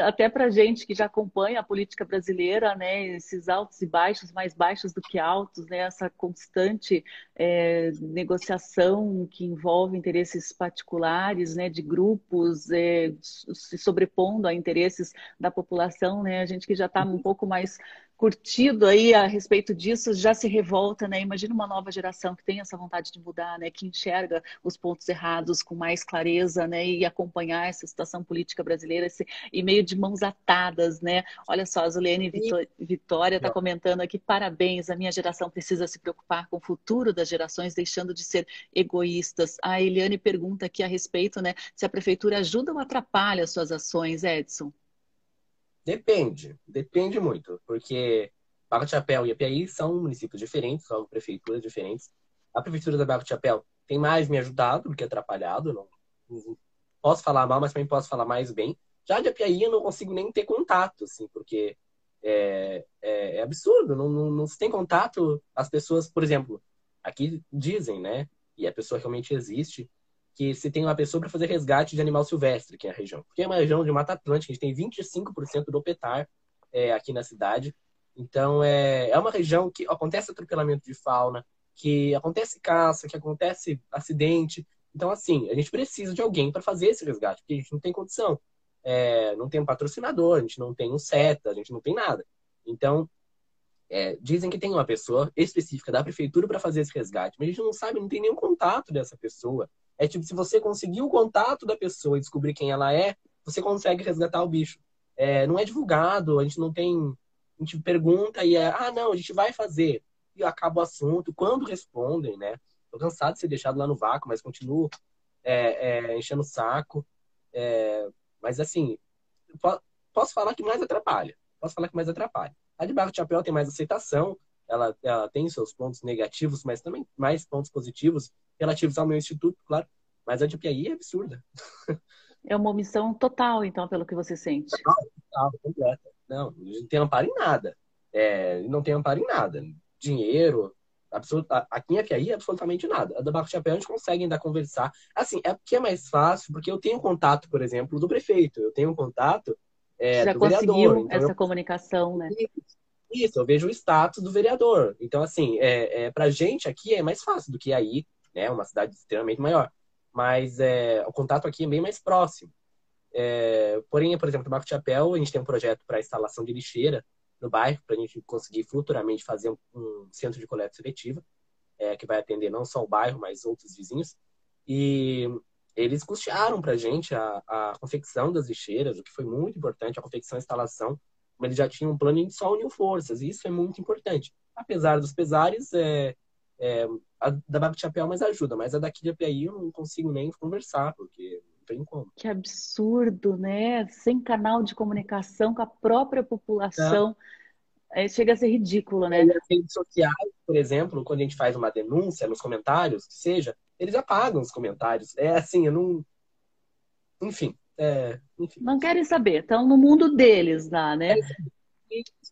S1: Até para gente que já acompanha a política brasileira, né? Esses altos e baixos, mais baixos do que altos, né? Essa constante é, negociação que envolve interesses particulares, né? De grupos é, se sobrepondo a interesses da população, né? A gente que já está um pouco mais curtido aí a respeito disso já se revolta, né? Imagina uma nova geração que tem essa vontade de mudar, né? Que enxerga os pontos errados com mais clareza, né? E acompanhar essa situação política brasileira esse, e meio de mãos atadas, né? Olha só, a Zulene Vitória está comentando aqui, parabéns, a minha geração precisa se preocupar com o futuro das gerações, deixando de ser egoístas. A Eliane pergunta aqui a respeito, né? Se a prefeitura ajuda ou atrapalha as suas ações, Edson?
S2: Depende, depende muito, porque Barra de Chapéu e Apiaí são municípios diferentes, são prefeituras diferentes. A prefeitura da Barra de Chapéu tem mais me ajudado do que atrapalhado, não, posso falar mal, mas também posso falar mais bem. Já de Apiaí eu não consigo nem ter contato, assim, porque é, é, é absurdo, não, não, não se tem contato, as pessoas, por exemplo, aqui dizem, né, e a pessoa realmente existe, que se tem uma pessoa para fazer resgate de animal silvestre aqui na região. Porque é uma região de Mata Atlântica, a gente tem 25% do petar é, aqui na cidade. Então, é, é uma região que acontece atropelamento de fauna, que acontece caça, que acontece acidente. Então, assim, a gente precisa de alguém para fazer esse resgate, porque a gente não tem condição. É, não tem um patrocinador, a gente não tem um SETA, a gente não tem nada. Então, é, dizem que tem uma pessoa específica da prefeitura para fazer esse resgate, mas a gente não sabe, não tem nenhum contato dessa pessoa. É tipo, se você conseguir o contato da pessoa e descobrir quem ela é, você consegue resgatar o bicho. É, não é divulgado, a gente não tem. A gente pergunta e é, ah, não, a gente vai fazer. E acaba o assunto. Quando respondem, né? Tô cansado de ser deixado lá no vácuo, mas continuo é, é, enchendo o saco. É, mas assim, posso falar que mais atrapalha. Posso falar que mais atrapalha. A de Barro de Chapéu tem mais aceitação, ela, ela tem seus pontos negativos, mas também mais pontos positivos relativos ao meu instituto, claro. Mas a de Piaí é absurda.
S1: É uma omissão total, então, pelo que você sente.
S2: Total, total completa. Não, não tem amparo em nada. É, não tem amparo em nada. Dinheiro, absoluta, aqui em Apiaí, absolutamente nada. A da Barco Chapéu a gente consegue ainda conversar. Assim, é porque é mais fácil, porque eu tenho contato, por exemplo, do prefeito. Eu tenho contato é,
S1: Já
S2: do
S1: conseguiu
S2: vereador.
S1: Então essa eu... comunicação, né?
S2: Isso, eu vejo o status do vereador. Então, assim, é, é, pra gente aqui é mais fácil do que aí, né? Uma cidade extremamente maior. Mas é, o contato aqui é bem mais próximo. É, porém, por exemplo, no Marco Chapéu, a gente tem um projeto para instalação de lixeira no bairro, para a gente conseguir futuramente fazer um, um centro de coleta seletiva, é, que vai atender não só o bairro, mas outros vizinhos. E eles custearam para a gente a confecção das lixeiras, o que foi muito importante, a confecção e instalação mas ele já tinha um plano e só uniu forças, e isso é muito importante. Apesar dos pesares, é, é, a da Babi Chapéu mais ajuda, mas a daqui de Apiaí eu não consigo nem conversar, porque não tem como.
S1: Que absurdo, né? Sem canal de comunicação com a própria população. É. É, chega a ser ridículo, né?
S2: As redes sociais, por exemplo, quando a gente faz uma denúncia nos comentários, que seja, eles apagam os comentários. É assim, eu não. Enfim, é,
S1: não querem saber, estão no mundo deles lá, né?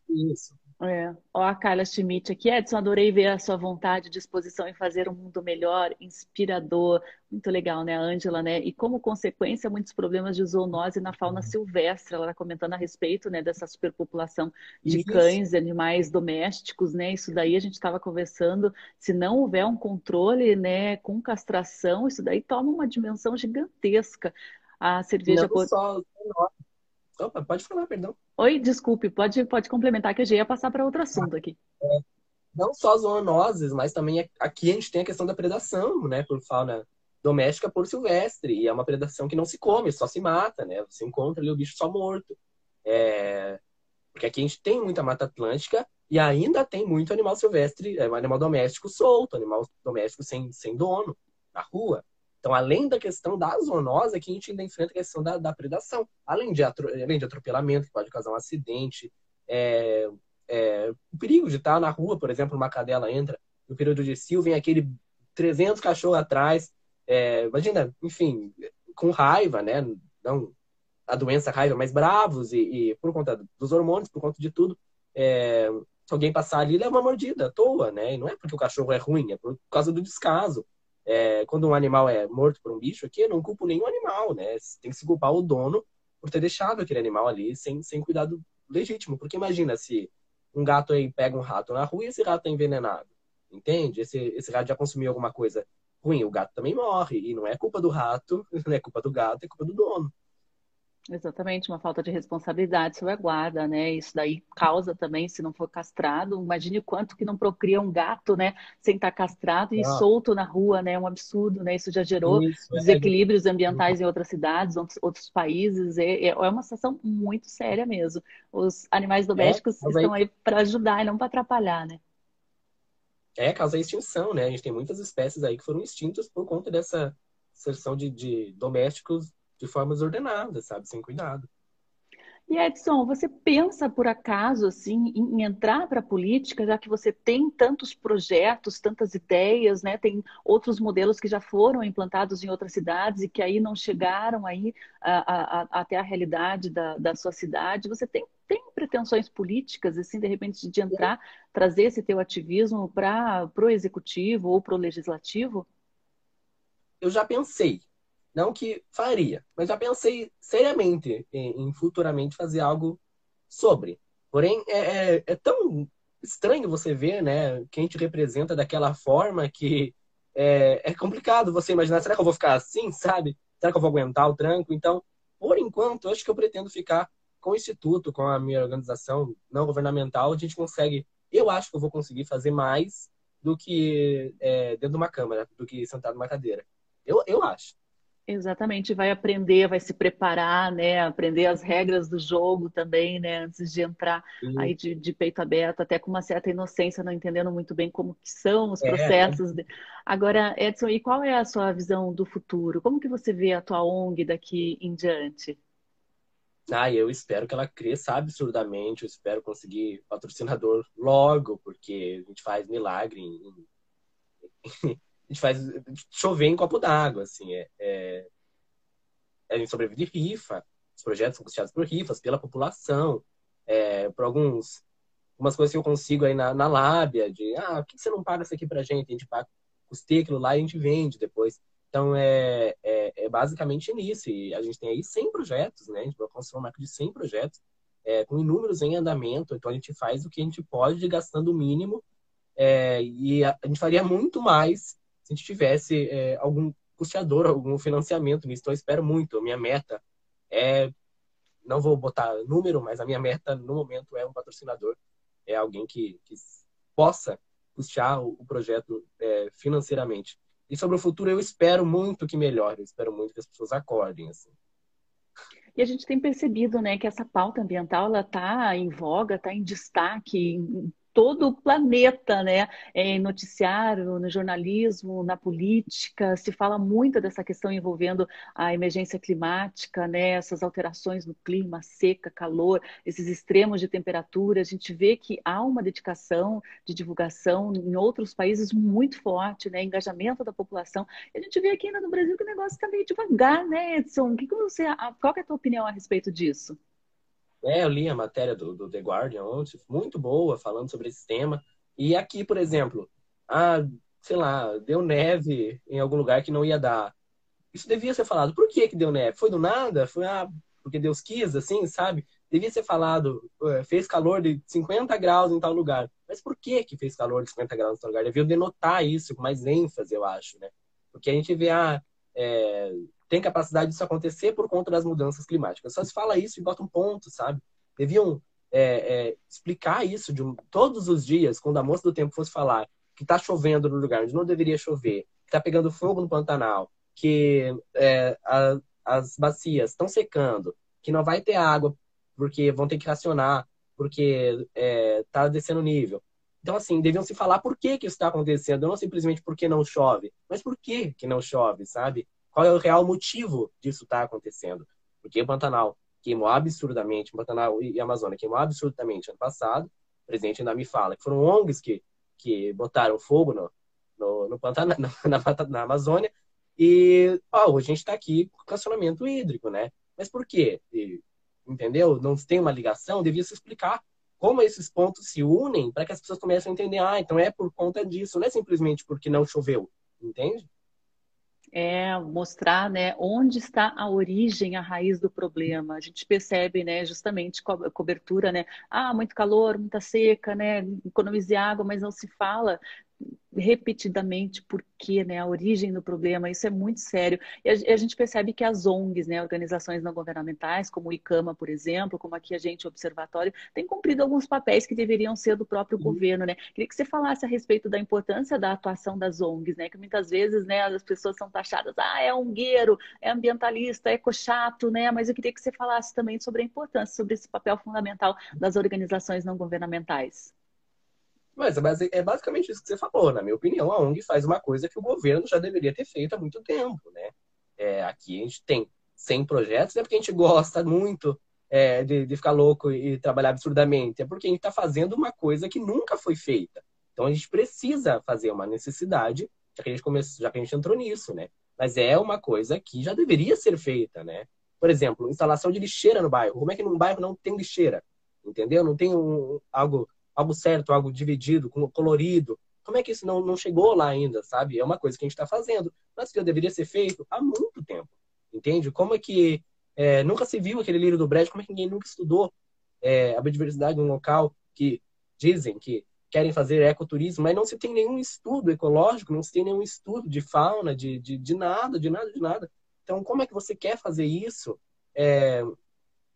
S2: Isso.
S1: É. Ó, a Carla Schmidt aqui. Edson, adorei ver a sua vontade e disposição em fazer um mundo melhor, inspirador. Muito legal, né, Ângela, né? E como consequência, muitos problemas de zoonose na fauna silvestre. Ela está comentando a respeito, né, dessa superpopulação de Isso. cães e animais domésticos, né? Isso daí a gente estava conversando. Se não houver um controle, né, com castração, isso daí toma uma dimensão gigantesca a cerveja.
S2: Não só... Opa, pode falar, perdão.
S1: Oi, desculpe, pode, pode complementar que eu já ia passar para outro assunto aqui.
S2: É, não só zoonoses, mas também aqui a gente tem a questão da predação, né, por fauna doméstica por silvestre. E é uma predação que não se come, só se mata, né? Você encontra ali o bicho só morto. É... Porque aqui a gente tem muita mata atlântica E ainda tem muito animal silvestre, é, animal doméstico solto, animal doméstico sem, sem dono, na rua. Então, além da questão da zoonose, aqui a gente ainda enfrenta a questão da, da predação. Além de, além de atropelamento, que pode causar um acidente, é, é, o perigo de estar na rua, por exemplo, uma cadela entra no período de cio, vem aquele 300 cachorros atrás, é, imagina, enfim, com raiva, né? Não a doença raiva, mas bravos e, e por conta dos hormônios, por conta de tudo, é, se alguém passar ali, leva uma mordida à toa, né? E não é porque o cachorro é ruim, é por causa do descaso. É, quando um animal é morto por um bicho aqui, eu não culpo nenhum animal, né? Tem que se culpar o dono por ter deixado aquele animal ali sem, sem cuidado legítimo. Porque imagina se um gato aí pega um rato na rua e esse rato é envenenado. Entende? Esse, esse rato já consumiu alguma coisa ruim, o gato também morre. E não é culpa do rato, não é culpa do gato, é culpa do dono.
S1: Exatamente, uma falta de responsabilidade sobre a guarda, né? Isso daí causa também, se não for castrado, imagine quanto que não procria um gato, né? Sem estar castrado e ah. solto na rua, né? É um absurdo, né? Isso já gerou Isso, é. desequilíbrios é. ambientais em outras cidades, outros, outros países. É, é uma situação muito séria mesmo. Os animais é, domésticos é, estão aí para ajudar e não para atrapalhar, né?
S2: É, causa extinção, né? A gente tem muitas espécies aí que foram extintas por conta dessa inserção de, de domésticos de formas ordenadas, sabe? Sem cuidado.
S1: E Edson, você pensa por acaso assim em entrar para a política, já que você tem tantos projetos, tantas ideias, né? Tem outros modelos que já foram implantados em outras cidades e que aí não chegaram aí a, a, a, até a realidade da, da sua cidade. Você tem, tem pretensões políticas, assim, de repente, de entrar, trazer esse teu ativismo para o executivo ou para o legislativo?
S2: Eu já pensei, não que faria, mas já pensei seriamente em, em futuramente fazer algo sobre. Porém, é, é, é, tão estranho você ver, né, quem te representa daquela forma que é, é complicado você imaginar, será que eu vou ficar assim, sabe? Será que eu vou aguentar o tranco? Então, por enquanto, acho que eu pretendo ficar com o Instituto, com a minha organização não governamental, a gente consegue, eu acho que eu vou conseguir fazer mais do que é, dentro de uma câmara, do que sentado numa cadeira. Eu, eu acho.
S1: Exatamente, vai aprender, vai se preparar, né? Aprender as regras do jogo também, né? Antes de entrar Sim. aí de, de, peito aberto, até com uma certa inocência, não entendendo muito bem como que são os é. processos. É. Agora, Edson, e qual é a sua visão do futuro? Como que você vê a tua ONG daqui em diante?
S2: Ah, eu espero que ela cresça absurdamente, eu espero conseguir patrocinador logo, porque a gente faz milagre em, a gente faz chover em copo d'água, assim, é, é, a gente sobrevive de rifa, os projetos são custeados por rifas, pela população, é, por alguns, algumas coisas que eu consigo aí na, na lábia, de, ah, por que você não paga isso aqui pra gente? A gente paga, custeia aquilo lá e a gente vende depois. Então, é, é, é, basicamente nisso. E a gente tem aí 100 projetos, né? A gente vai construir uma marca de 100 projetos, é, com inúmeros em andamento. Então, a gente faz o que a gente pode, gastando o mínimo. É, e a, a, gente faria muito mais a gente tivesse é, algum custeador, algum financiamento nisso. Então, eu espero muito. A minha meta é. Não vou botar número, mas a minha meta no momento é um patrocinador, é alguém que, que possa custear o, o projeto é, financeiramente. E sobre o futuro, eu espero muito que melhore, eu espero muito que as pessoas acordem. Assim.
S1: E a gente tem percebido né, que essa pauta ambiental está em voga, está em destaque em todo o planeta, né? Em noticiário, no jornalismo, na política, se fala muito dessa questão envolvendo a emergência climática, né? Essas alterações no clima, seca, calor, esses extremos de temperatura. A gente vê que há uma dedicação de divulgação em outros países muito forte, né? Engajamento da população. E a gente vê aqui ainda no Brasil que o negócio está meio devagar, né, Edson? Que, que você, qual é a tua opinião a respeito disso?
S2: É, eu li a matéria do, do The Guardian ontem, muito boa, falando sobre esse tema. E aqui, por exemplo, ah, sei lá, deu neve em algum lugar que não ia dar. Isso devia ser falado. Por que, que deu neve? Foi do nada? Foi ah, porque Deus quis, assim, sabe? Devia ser falado, fez calor de 50 graus em tal lugar. Mas por que, que fez calor de 50 graus em tal lugar? Devia denotar isso com mais ênfase, eu acho, né? Porque a gente vê, ah, é, tem capacidade disso acontecer por conta das mudanças climáticas. Só se fala isso e bota um ponto, sabe? Deviam é, é, explicar isso de um, todos os dias, quando a moça do tempo fosse falar que está chovendo no lugar onde não deveria chover, que está pegando fogo no Pantanal, que é, a, as bacias estão secando, que não vai ter água porque vão ter que racionar porque está é, descendo o nível. Então, assim, deviam se falar por que, que isso está acontecendo, não simplesmente porque não chove, mas por que, que não chove, sabe? Qual é o real motivo disso estar tá acontecendo? Porque o Pantanal queimou absurdamente, o Pantanal e a Amazônia queimou absurdamente ano passado, o presidente ainda me fala que foram ONGs que, que botaram fogo no, no, no Pantanal, na, na, na Amazônia, e ó, hoje a gente está aqui com cancelamento hídrico, né? Mas por quê? E, entendeu? Não tem uma ligação, devia se explicar como esses pontos se unem para que as pessoas comecem a entender, ah, então é por conta disso, não é simplesmente porque não choveu, entende?
S1: É mostrar né, onde está a origem, a raiz do problema. A gente percebe né, justamente co cobertura, né? Ah, muito calor, muita seca, né? Economize água, mas não se fala repetidamente por quê, né, a origem do problema, isso é muito sério. E a, a, gente percebe que as ONGs, né, organizações não governamentais, como o ICAMA, por exemplo, como aqui a gente, Observatório, têm cumprido alguns papéis que deveriam ser do próprio uhum. governo, né. Queria que você falasse a respeito da importância da atuação das ONGs, né, que muitas vezes, né, as pessoas são taxadas, ah, é ongueiro, é ambientalista, é cochato, né, mas eu queria que você falasse também sobre a importância, sobre esse papel fundamental das organizações não governamentais.
S2: Mas, mas é basicamente isso que você falou. Na minha opinião, a ONG faz uma coisa que o governo já deveria ter feito há muito tempo, né? É, aqui a gente tem 100 projetos, não é porque a gente gosta muito é, de, de, ficar louco e trabalhar absurdamente, é porque a gente está fazendo uma coisa que nunca foi feita. Então a gente precisa fazer uma necessidade, já que a gente começou, já que a gente entrou nisso, né? Mas é uma coisa que já deveria ser feita, né? Por exemplo, instalação de lixeira no bairro. Como é que num bairro não tem lixeira? Entendeu? Não tem um, algo algo certo, algo dividido, colorido. Como é que isso não, não chegou lá ainda, sabe? É uma coisa que a gente está fazendo, mas que deveria ser feito há muito tempo, entende? Como é que é, nunca se viu aquele lírio do Brejo, como é que ninguém nunca estudou é, a biodiversidade num local que dizem que querem fazer ecoturismo, mas não se tem nenhum estudo ecológico, não se tem nenhum estudo de fauna, de, de, de nada, de nada, de nada. Então, como é que você quer fazer isso é,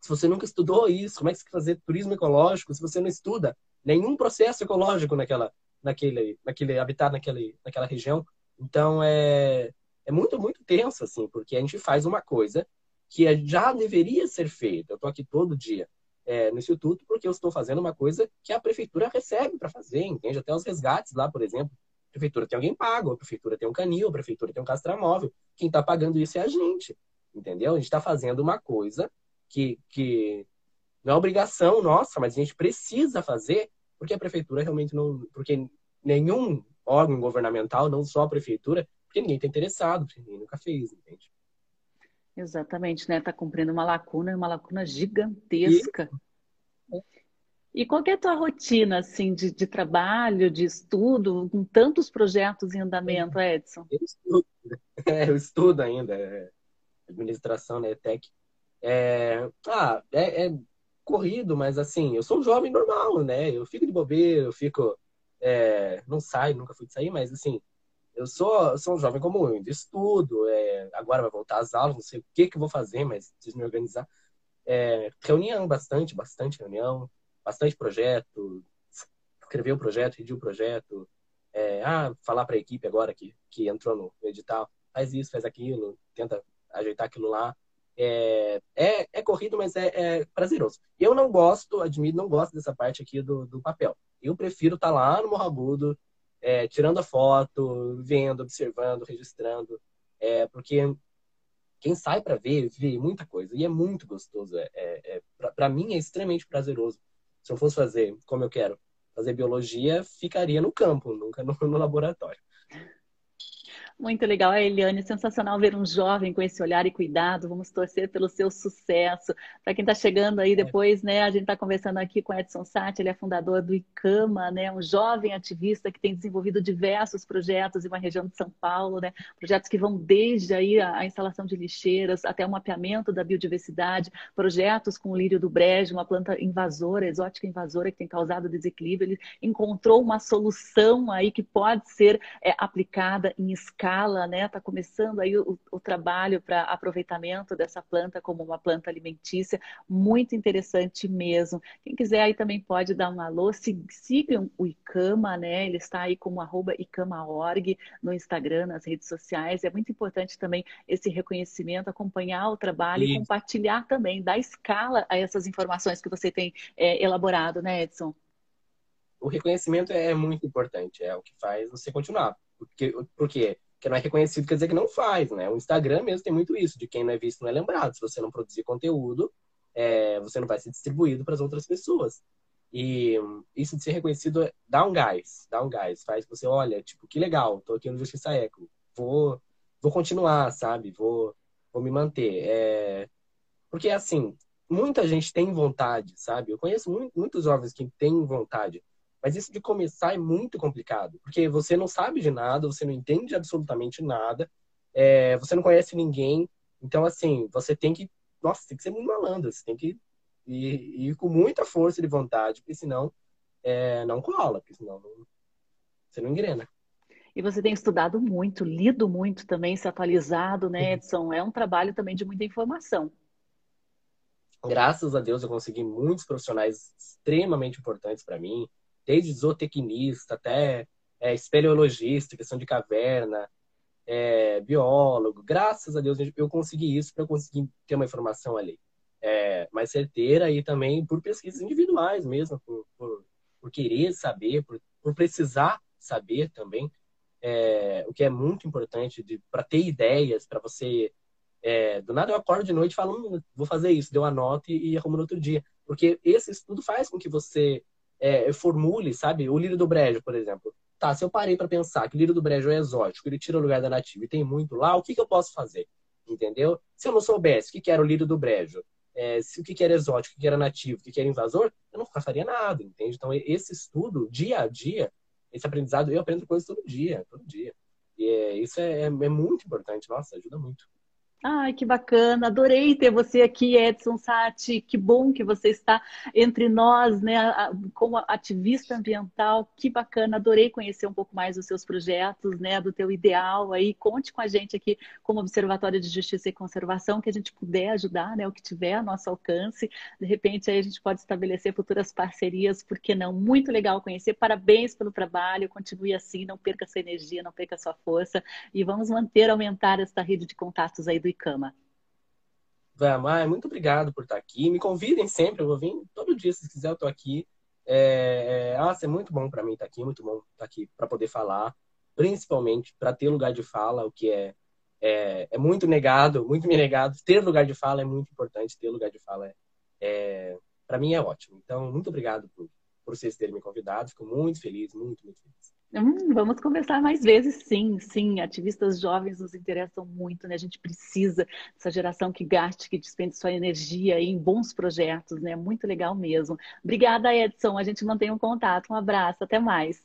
S2: se você nunca estudou isso? Como é que você quer fazer turismo ecológico se você não estuda nenhum processo ecológico naquela, naquele, naquele habitat, naquele, naquela região. Então é, é muito, muito tenso, assim, porque a gente faz uma coisa que é, já deveria ser feita. Eu estou aqui todo dia é, no Instituto porque eu estou fazendo uma coisa que a prefeitura recebe para fazer, entende? Até os resgates lá, por exemplo. A prefeitura tem alguém pago, a prefeitura tem um canil, a prefeitura tem um castramóvel. Quem está pagando isso é a gente, entendeu? A gente está fazendo uma coisa que, que não é obrigação nossa, mas a gente precisa fazer porque a prefeitura realmente não. Porque nenhum órgão governamental, não só a prefeitura, porque ninguém está interessado, porque ninguém nunca fez, entende?
S1: Exatamente, né? Está cumprindo uma lacuna, uma lacuna gigantesca. E, e qual é a tua rotina, assim, de, de trabalho, de estudo, com tantos projetos em andamento, Edson?
S2: Eu estudo, é, eu estudo ainda, é, administração, né, tech. É, ah, é, é corrido, mas assim, eu sou um jovem normal, né? Eu fico de bobeira, eu fico. É, não saio, nunca fui de sair, mas assim, eu sou, sou um jovem comum, eu estudo, é, agora vai voltar às aulas, não sei o que, que eu vou fazer, mas preciso me organizar. É, reunião, bastante, bastante reunião, bastante projeto, escrever o projeto, redigir o projeto, é, ah, falar para a equipe agora que, que entrou no edital, faz isso, faz aquilo, tenta ajeitar aquilo lá é, é, é corrido, mas é, é, prazeroso. Eu não gosto, admito, não gosto dessa parte aqui do, do papel. Eu prefiro estar tá lá no Morro Agudo, é, tirando a foto, vendo, observando, registrando, é, porque quem sai para ver, vê muita coisa e é muito gostoso. É, é, é para mim é extremamente prazeroso. Se eu fosse fazer como eu quero, fazer biologia, ficaria no campo, nunca no, no laboratório.
S1: Muito legal, Eliane, sensacional ver um jovem com esse olhar e cuidado. Vamos torcer pelo seu sucesso. Para quem está chegando aí depois, né, a gente está conversando aqui com Edson Sati, ele é fundador do ICAMA, né, um jovem ativista que tem desenvolvido diversos projetos em uma região de São Paulo, né, projetos que vão desde aí a, a instalação de lixeiras até o mapeamento da biodiversidade, projetos com o lírio do brejo, uma planta invasora, exótica invasora que tem causado desequilíbrio. Ele encontrou uma solução aí que pode ser é, aplicada em escala escala, né? Está começando aí o, o trabalho para aproveitamento dessa planta como uma planta alimentícia, muito interessante mesmo. Quem quiser aí também pode dar um alô, sigam o ICAMA, né? Ele está aí como arroba ICAMA.org no Instagram, nas redes sociais. É muito importante também esse reconhecimento, acompanhar o trabalho Isso. e compartilhar também, dar escala a essas informações que você tem é, elaborado, né, Edson?
S2: O reconhecimento é muito importante, é o que faz você continuar. Porque, por Porque não é reconhecido quer dizer que não faz, né? O Instagram mesmo tem muito isso, de quem não é visto não é lembrado. Se você não produzir conteúdo, é, você não vai ser distribuído para as outras pessoas. E isso de ser reconhecido dá um gás, dá um gás, faz você, olha, tipo, que legal, tô aqui no Justiça Eco, vou, vou continuar, sabe? Vou, vou me manter. É... Porque, assim, muita gente tem vontade, sabe? Eu conheço muito, muitos jovens que têm vontade, mas isso de começar é muito complicado, porque você não sabe de nada, você não entende absolutamente nada, é, você não conhece ninguém. Então, assim, você tem que. Nossa, tem que ser muito malandro, você tem que ir, ir com muita força de vontade, porque senão é, não cola, porque senão não, você não engrena.
S1: E você tem estudado muito, lido muito também, se atualizado, né, Edson? É um trabalho também de muita informação.
S2: Graças a Deus eu consegui muitos profissionais extremamente importantes para mim desde zootecnista até é, espeleologista, questão de caverna, é, biólogo. Graças a Deus eu consegui isso para conseguir ter uma informação ali é, mais certeira e também por pesquisas individuais mesmo, por, por, por querer saber, por, por, precisar saber também, é, o que é muito importante para ter ideias, para você. É, do nada eu acordo de noite e falo, hum, vou fazer isso, deu a nota e, e arrumo no outro dia. Porque esse estudo faz com que você é, formule, sabe? O lírio do brejo, por exemplo. Tá, se eu parei para pensar que o lírio do brejo é exótico, ele tira o lugar da nativa e tem muito lá, o que, que eu posso fazer? Entendeu? Se eu não soubesse o que, que era o lírio do brejo, é, se, o que, que era exótico, o que, que era nativo, o que, que era invasor, eu não faria nada, entende? Então, esse estudo, dia a dia, esse aprendizado, eu aprendo coisas todo dia, todo dia. E é, isso é, é, é muito importante, nossa, ajuda muito.
S1: Ai, que bacana, adorei ter você aqui, Edson Sati. Que bom que você está entre nós, né, como ativista ambiental. Que bacana, adorei conhecer um pouco mais dos seus projetos, né, do teu ideal aí. Conte com a gente aqui como Observatório de Justiça e Conservação, que a gente puder ajudar, né, o que tiver a nosso alcance. De repente aí a gente pode estabelecer futuras parcerias, por que não? Muito legal conhecer. Parabéns pelo trabalho, continue assim, não perca sua energia, não perca sua força e vamos manter, aumentar essa rede de contatos aí do Cama.
S2: Vamos, muito obrigado por estar aqui. Me convidem sempre, eu vou vir todo dia, se quiser, eu estou aqui. É, é, ah, é muito bom para mim estar aqui, muito bom estar aqui para poder falar, principalmente para ter lugar de fala, o que é, é, é, muito negado, muito me negado. Ter lugar de fala é muito importante, ter lugar de fala é, é para mim é ótimo. Então, muito obrigado por, por vocês terem me convidado, fico muito feliz, muito, muito feliz.
S1: Hum, vamos conversar mais vezes, sim, sim. Ativistas jovens nos interessam muito, né? A gente precisa dessa geração que gaste, que despende sua energia em bons projetos, né? Muito legal mesmo. Obrigada, Edson. A gente mantém um contato. Um abraço, até mais.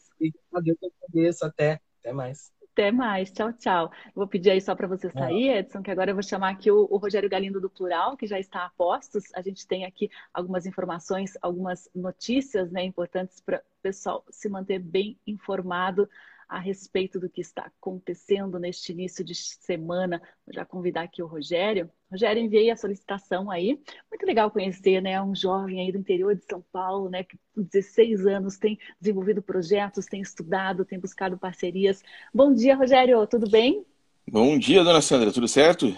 S2: Adeus, agradeço, até, até mais.
S1: Até mais. Tchau, tchau. vou pedir aí só para você sair, Edson, que agora eu vou chamar aqui o, o, Rogério Galindo do Plural, que já está a postos. A gente tem aqui algumas informações, algumas notícias né, importantes para o pessoal se manter bem informado a respeito do que está acontecendo neste início de semana. Vou já convidar aqui o Rogério. Rogério, enviei a solicitação aí. Muito legal conhecer, né? Um jovem aí do interior de São Paulo, né? Que com 16 anos tem desenvolvido projetos, tem estudado, tem buscado parcerias. Bom dia, Rogério, tudo bem?
S3: Bom dia, dona Sandra, tudo certo?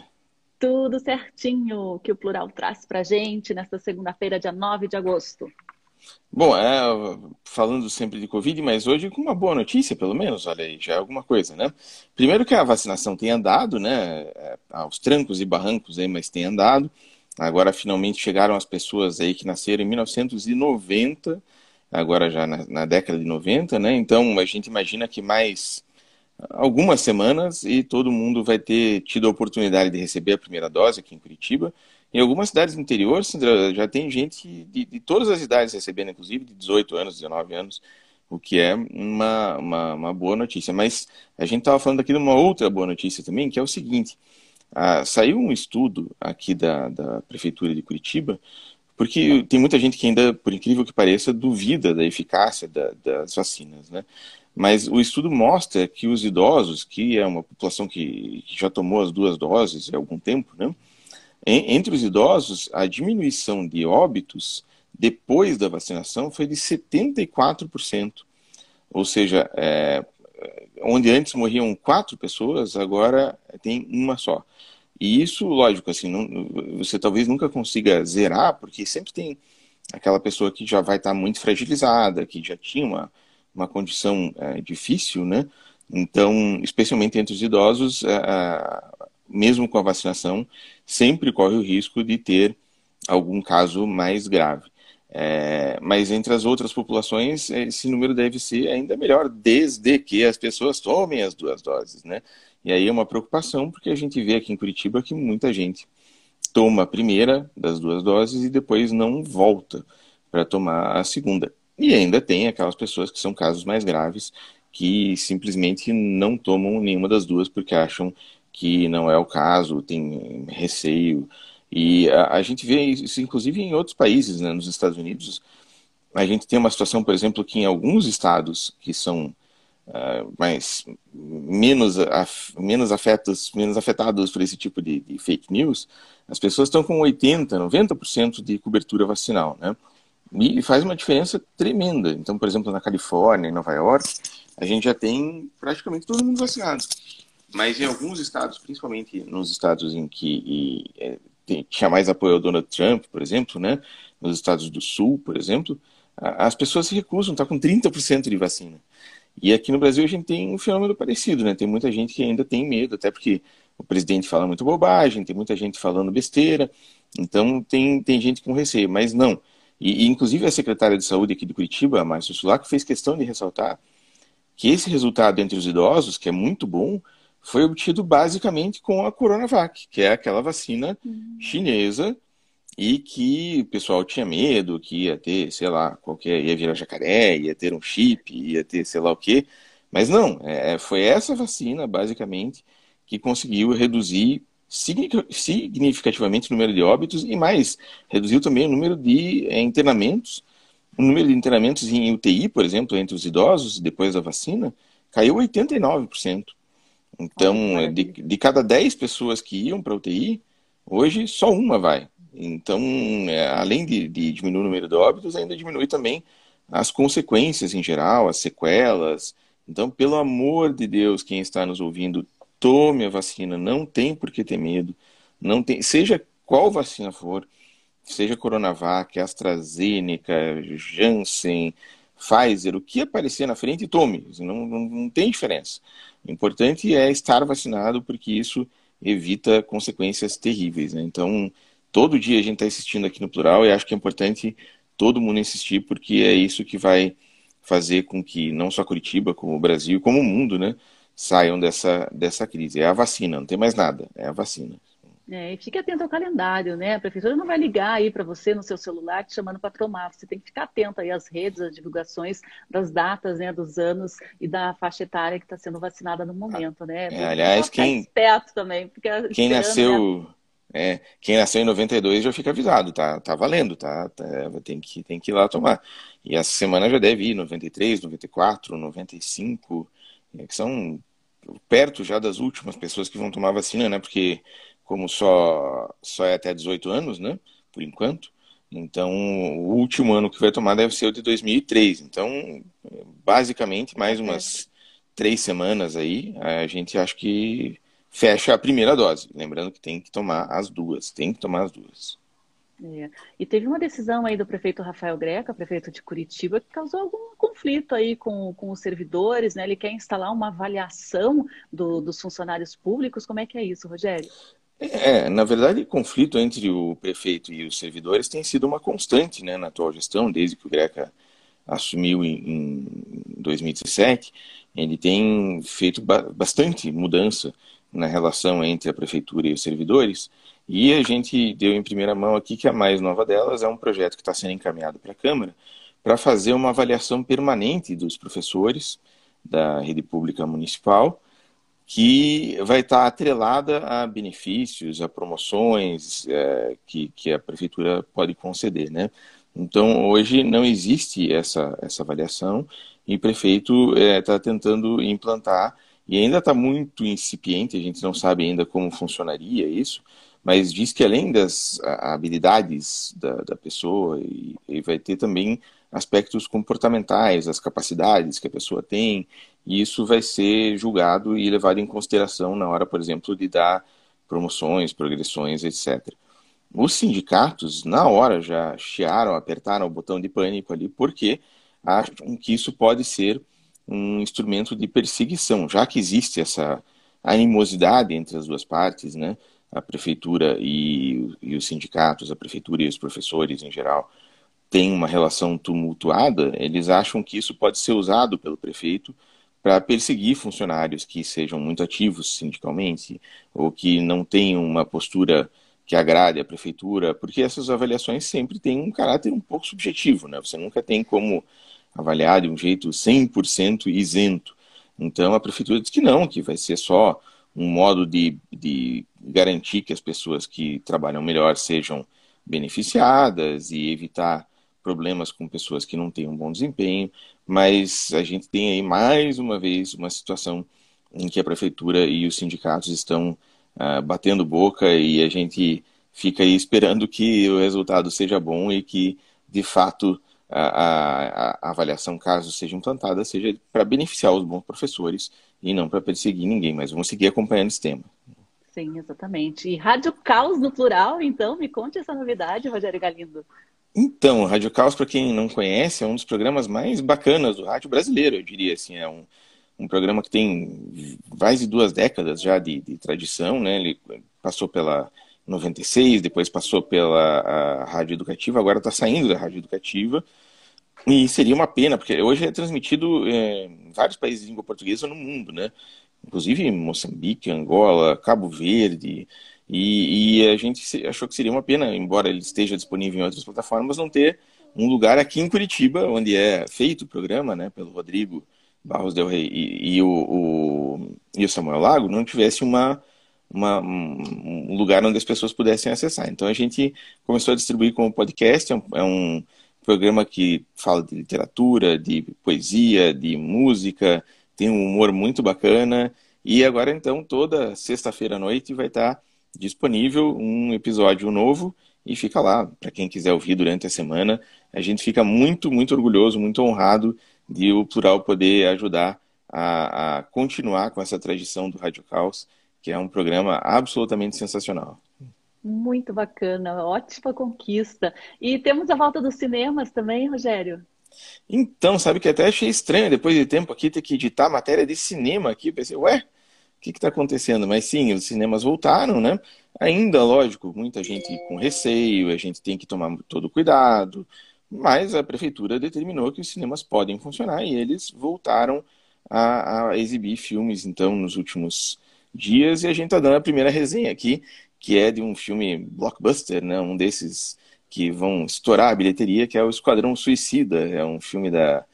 S1: Tudo certinho que o Plural traz para gente nesta segunda-feira, dia 9 de agosto.
S3: Bom, é, falando sempre de Covid, mas hoje com uma boa notícia, pelo menos, olha aí, já é alguma coisa, né? Primeiro que a vacinação tem andado, né? É, aos trancos e barrancos aí, mas tem andado. Agora finalmente chegaram as pessoas aí que nasceram em 1990, agora já na, na década de 90, né? Então a gente imagina que mais algumas semanas e todo mundo vai ter tido a oportunidade de receber a primeira dose aqui em Curitiba. Em algumas cidades do interior, Sandra, já tem gente de, de, todas as idades recebendo, inclusive de 18 anos, 19 anos, o que é uma, uma, uma boa notícia. Mas a gente estava falando aqui de uma outra boa notícia também, que é o seguinte: ah, saiu um estudo aqui da, da Prefeitura de Curitiba, porque tem muita gente que ainda, por incrível que pareça, duvida da eficácia da, das vacinas. Né? Mas o estudo mostra que os idosos, que é uma população que, que já tomou as duas doses há algum tempo, né? Entre os idosos, a diminuição de óbitos depois da vacinação foi de 74%. Ou seja, é, onde antes morriam quatro pessoas, agora tem uma só. E isso, lógico, assim, não, você talvez nunca consiga zerar, porque sempre tem aquela pessoa que já vai estar muito fragilizada, que já tinha uma, uma condição é, difícil, né? Então, especialmente entre os idosos, é, é, mesmo com a vacinação, sempre corre o risco de ter algum caso mais grave. É, mas entre as outras populações, esse número deve ser ainda melhor, desde que as pessoas tomem as duas doses, né? E aí é uma preocupação, porque a gente vê aqui em Curitiba que muita gente toma a primeira das duas doses e depois não volta para tomar a segunda. E ainda tem aquelas pessoas que são casos mais graves, que simplesmente não tomam nenhuma das duas porque acham que não é o caso, tem receio, e a, a, gente vê isso, inclusive, em outros países, né? nos Estados Unidos. A gente tem uma situação, por exemplo, que em alguns estados que são uh, mais, menos, af, menos, afetos, menos afetados por esse tipo de, de fake news, as pessoas estão com 80%, 90% de cobertura vacinal, né? E faz uma diferença tremenda. Então, por exemplo, na Califórnia, em Nova York, a gente já tem praticamente todo mundo vacinado. Mas em alguns estados, principalmente nos estados em que e, é, tinha mais apoio ao Donald Trump, por exemplo, né? Nos Estados do Sul, por exemplo, as pessoas se recusam, está com 30% de vacina. E aqui no Brasil a gente tem um fenômeno parecido, né? Tem muita gente que ainda tem medo, até porque o presidente fala muito bobagem, tem muita gente falando besteira, então tem, tem gente com receio, mas não. E, e inclusive a secretária de saúde aqui de Curitiba, a Márcia Sulac, fez questão de ressaltar que esse resultado entre os idosos, que é muito bom, foi obtido basicamente com a Coronavac, que é aquela vacina uhum. chinesa e que o pessoal tinha medo que ia ter, sei lá, qualquer ia virar jacaré, ia ter um chip, ia ter sei lá o quê. Mas não, é, foi essa vacina, basicamente, que conseguiu reduzir significativamente o número de óbitos e mais, reduziu também o número de é, internamentos. O número de internamentos em UTI, por exemplo, entre os idosos, depois da vacina, caiu 89%. Então, de, de cada 10 pessoas que iam para UTI, hoje só uma vai. Então, é, além de, de, diminuir o número de óbitos, ainda diminui também as consequências em geral, as sequelas. Então, pelo amor de Deus, quem está nos ouvindo, tome a vacina, não tem por que ter medo. Não tem, seja qual vacina for, seja Coronavac, AstraZeneca, Janssen, Pfizer, o que aparecer na frente, tome. Não, não, não tem diferença. O importante é estar vacinado, porque isso evita consequências terríveis. Né? Então, todo dia a gente está assistindo aqui no plural e acho que é importante todo mundo insistir, porque é isso que vai fazer com que não só Curitiba, como o Brasil, como o mundo, né, saiam dessa, dessa crise. É a vacina, não tem mais nada, é a vacina.
S1: É, e fique atento ao calendário, né? A prefeitura não vai ligar aí para você no seu celular te chamando para tomar. Você tem que ficar atento aí às redes, às divulgações das datas, né, dos anos e da faixa etária que está sendo vacinada no momento, né?
S3: É, aliás, quem
S1: esperto também,
S3: quem nasceu, né? é, quem nasceu em 92 já fica avisado, tá, tá valendo, tá, tá, tem que tem que ir lá tomar. E essa semana já deve ir 93, 94, 95, que são perto já das últimas pessoas que vão tomar vacina, né? Porque como só, só é até 18 anos, né? Por enquanto. Então, o último ano que vai tomar deve ser o de 2003. Então, basicamente, mais umas três semanas aí, a gente acho que fecha a primeira dose. Lembrando que tem que tomar as duas, tem que tomar as duas.
S1: É. E teve uma decisão aí do prefeito Rafael Greca, prefeito de Curitiba, que causou algum conflito aí com, com os servidores, né? Ele quer instalar uma avaliação do, dos funcionários públicos. Como é que é isso, Rogério?
S3: É, na verdade, o conflito entre o prefeito e os servidores tem sido uma constante né, na atual gestão, desde que o Greca assumiu em, em 2017. Ele tem feito ba bastante mudança na relação entre a prefeitura e os servidores. E a gente deu em primeira mão aqui que a mais nova delas é um projeto que está sendo encaminhado para a Câmara para fazer uma avaliação permanente dos professores da rede pública municipal que vai estar atrelada a benefícios, a promoções é, que, que a prefeitura pode conceder, né? Então, hoje não existe essa, essa avaliação e o prefeito está é, tentando implantar e ainda está muito incipiente, a gente não sabe ainda como funcionaria isso, mas diz que além das habilidades da, da pessoa, e, e, vai ter também aspectos comportamentais, as capacidades que a pessoa tem, e isso vai ser julgado e levado em consideração na hora, por exemplo, de dar promoções, progressões, etc. Os sindicatos, na hora, já chiaram, apertaram o botão de pânico ali, porque acham que isso pode ser um instrumento de perseguição, já que existe essa animosidade entre as duas partes, né? a prefeitura e, e os sindicatos, a prefeitura e os professores em geral, têm uma relação tumultuada, eles acham que isso pode ser usado pelo prefeito para perseguir funcionários que sejam muito ativos sindicalmente ou que não tenham uma postura que agrade a prefeitura, porque essas avaliações sempre têm um caráter um pouco subjetivo, né? Você nunca tem como avaliar de um jeito 100% isento. Então a prefeitura diz que não, que vai ser só um modo de, de garantir que as pessoas que trabalham melhor sejam beneficiadas e evitar problemas com pessoas que não têm um bom desempenho, mas a gente tem aí mais uma vez uma situação em que a prefeitura e os sindicatos estão uh, batendo boca e a gente fica aí esperando que o resultado seja bom e que, de fato, a, a, a avaliação, caso seja implantada, seja para beneficiar os bons professores e não para perseguir ninguém, mas vamos seguir acompanhando esse tema.
S1: Sim, exatamente. E Rádio Caos no plural, então, me conte essa novidade, Rogério Galindo.
S3: Então, Rádio Caos, para quem não conhece, é um dos programas mais bacanas do rádio brasileiro, eu diria assim, é um, um programa que tem mais de duas décadas já de, de tradição, né? Ele passou pela 96, depois passou pela Rádio Educativa, agora está saindo da Rádio Educativa, e seria uma pena, porque hoje é transmitido é, em vários países de língua portuguesa no mundo, né? Inclusive Moçambique, Angola, Cabo Verde. E, e, a gente achou que seria uma pena, embora ele esteja disponível em outras plataformas, não ter um lugar aqui em Curitiba, onde é feito o programa, né, pelo Rodrigo Barros Del Rey e, e o, o, e o Samuel Lago, não tivesse uma, uma, um lugar onde as pessoas pudessem acessar. Então a gente começou a distribuir como podcast, é um, é um programa que fala de literatura, de poesia, de música, tem um humor muito bacana. E agora, então, toda sexta-feira à noite vai estar disponível um episódio novo e fica lá para quem quiser ouvir durante a semana. A gente fica muito, muito orgulhoso, muito honrado de o Plural poder ajudar a, a continuar com essa tradição do Rádio Caos, que é um programa absolutamente sensacional.
S1: Muito bacana, ótima conquista. E temos a volta dos cinemas também, Rogério?
S3: Então, sabe que até achei estranho depois de tempo aqui ter que editar matéria de cinema aqui. Pensei, ué, que está acontecendo? Mas sim, os cinemas voltaram, né? Ainda, lógico, muita gente com receio, a gente tem que tomar todo cuidado, mas a prefeitura determinou que os cinemas podem funcionar e eles voltaram a, a exibir filmes, então, nos últimos dias. E a gente está dando a primeira resenha aqui que é de um filme blockbuster, né? Um desses que vão estourar a bilheteria, que é o Esquadrão Suicida. É um filme da,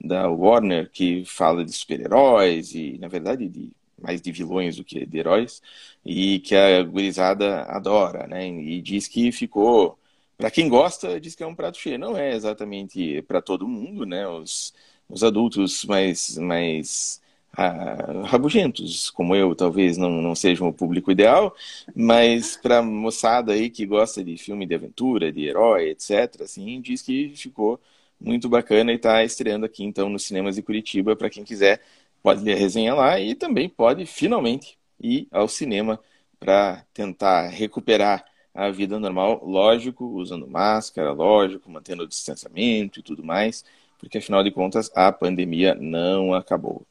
S3: da Warner que fala de super-heróis e, na verdade, de mais de vilões do que de heróis, e que a gurizada adora, né? E diz que ficou. Para quem gosta, diz que é um prato cheio. Não é exatamente para todo mundo, né? Os, os adultos mais, mais ah, rabugentos, como eu, talvez não, não sejam o público ideal, mas para moçada aí que gosta de filme de aventura, de herói, etc., assim, diz que ficou muito bacana e está estreando aqui então nos cinemas de Curitiba. Para quem quiser, pode ler a resenha lá e também pode finalmente ir ao cinema para tentar recuperar a vida normal, lógico, usando máscara, lógico, mantendo o distanciamento e tudo mais, porque afinal de contas a pandemia não acabou.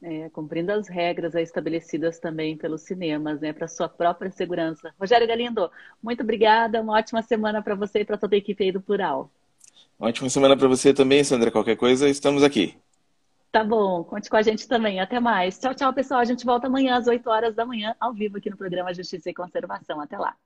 S1: É, cumprindo as regras estabelecidas também pelos cinemas, né, para sua própria segurança. Rogério Galindo, muito obrigada, uma ótima semana para você e para toda a equipe aí do Plural.
S3: Uma ótima semana para você também, Sandra. Qualquer coisa, estamos aqui.
S1: Tá bom, conte com a gente também. Até mais. Tchau, tchau, pessoal. A gente volta amanhã às 8 horas da manhã, ao vivo aqui no programa Justiça e Conservação. Até lá.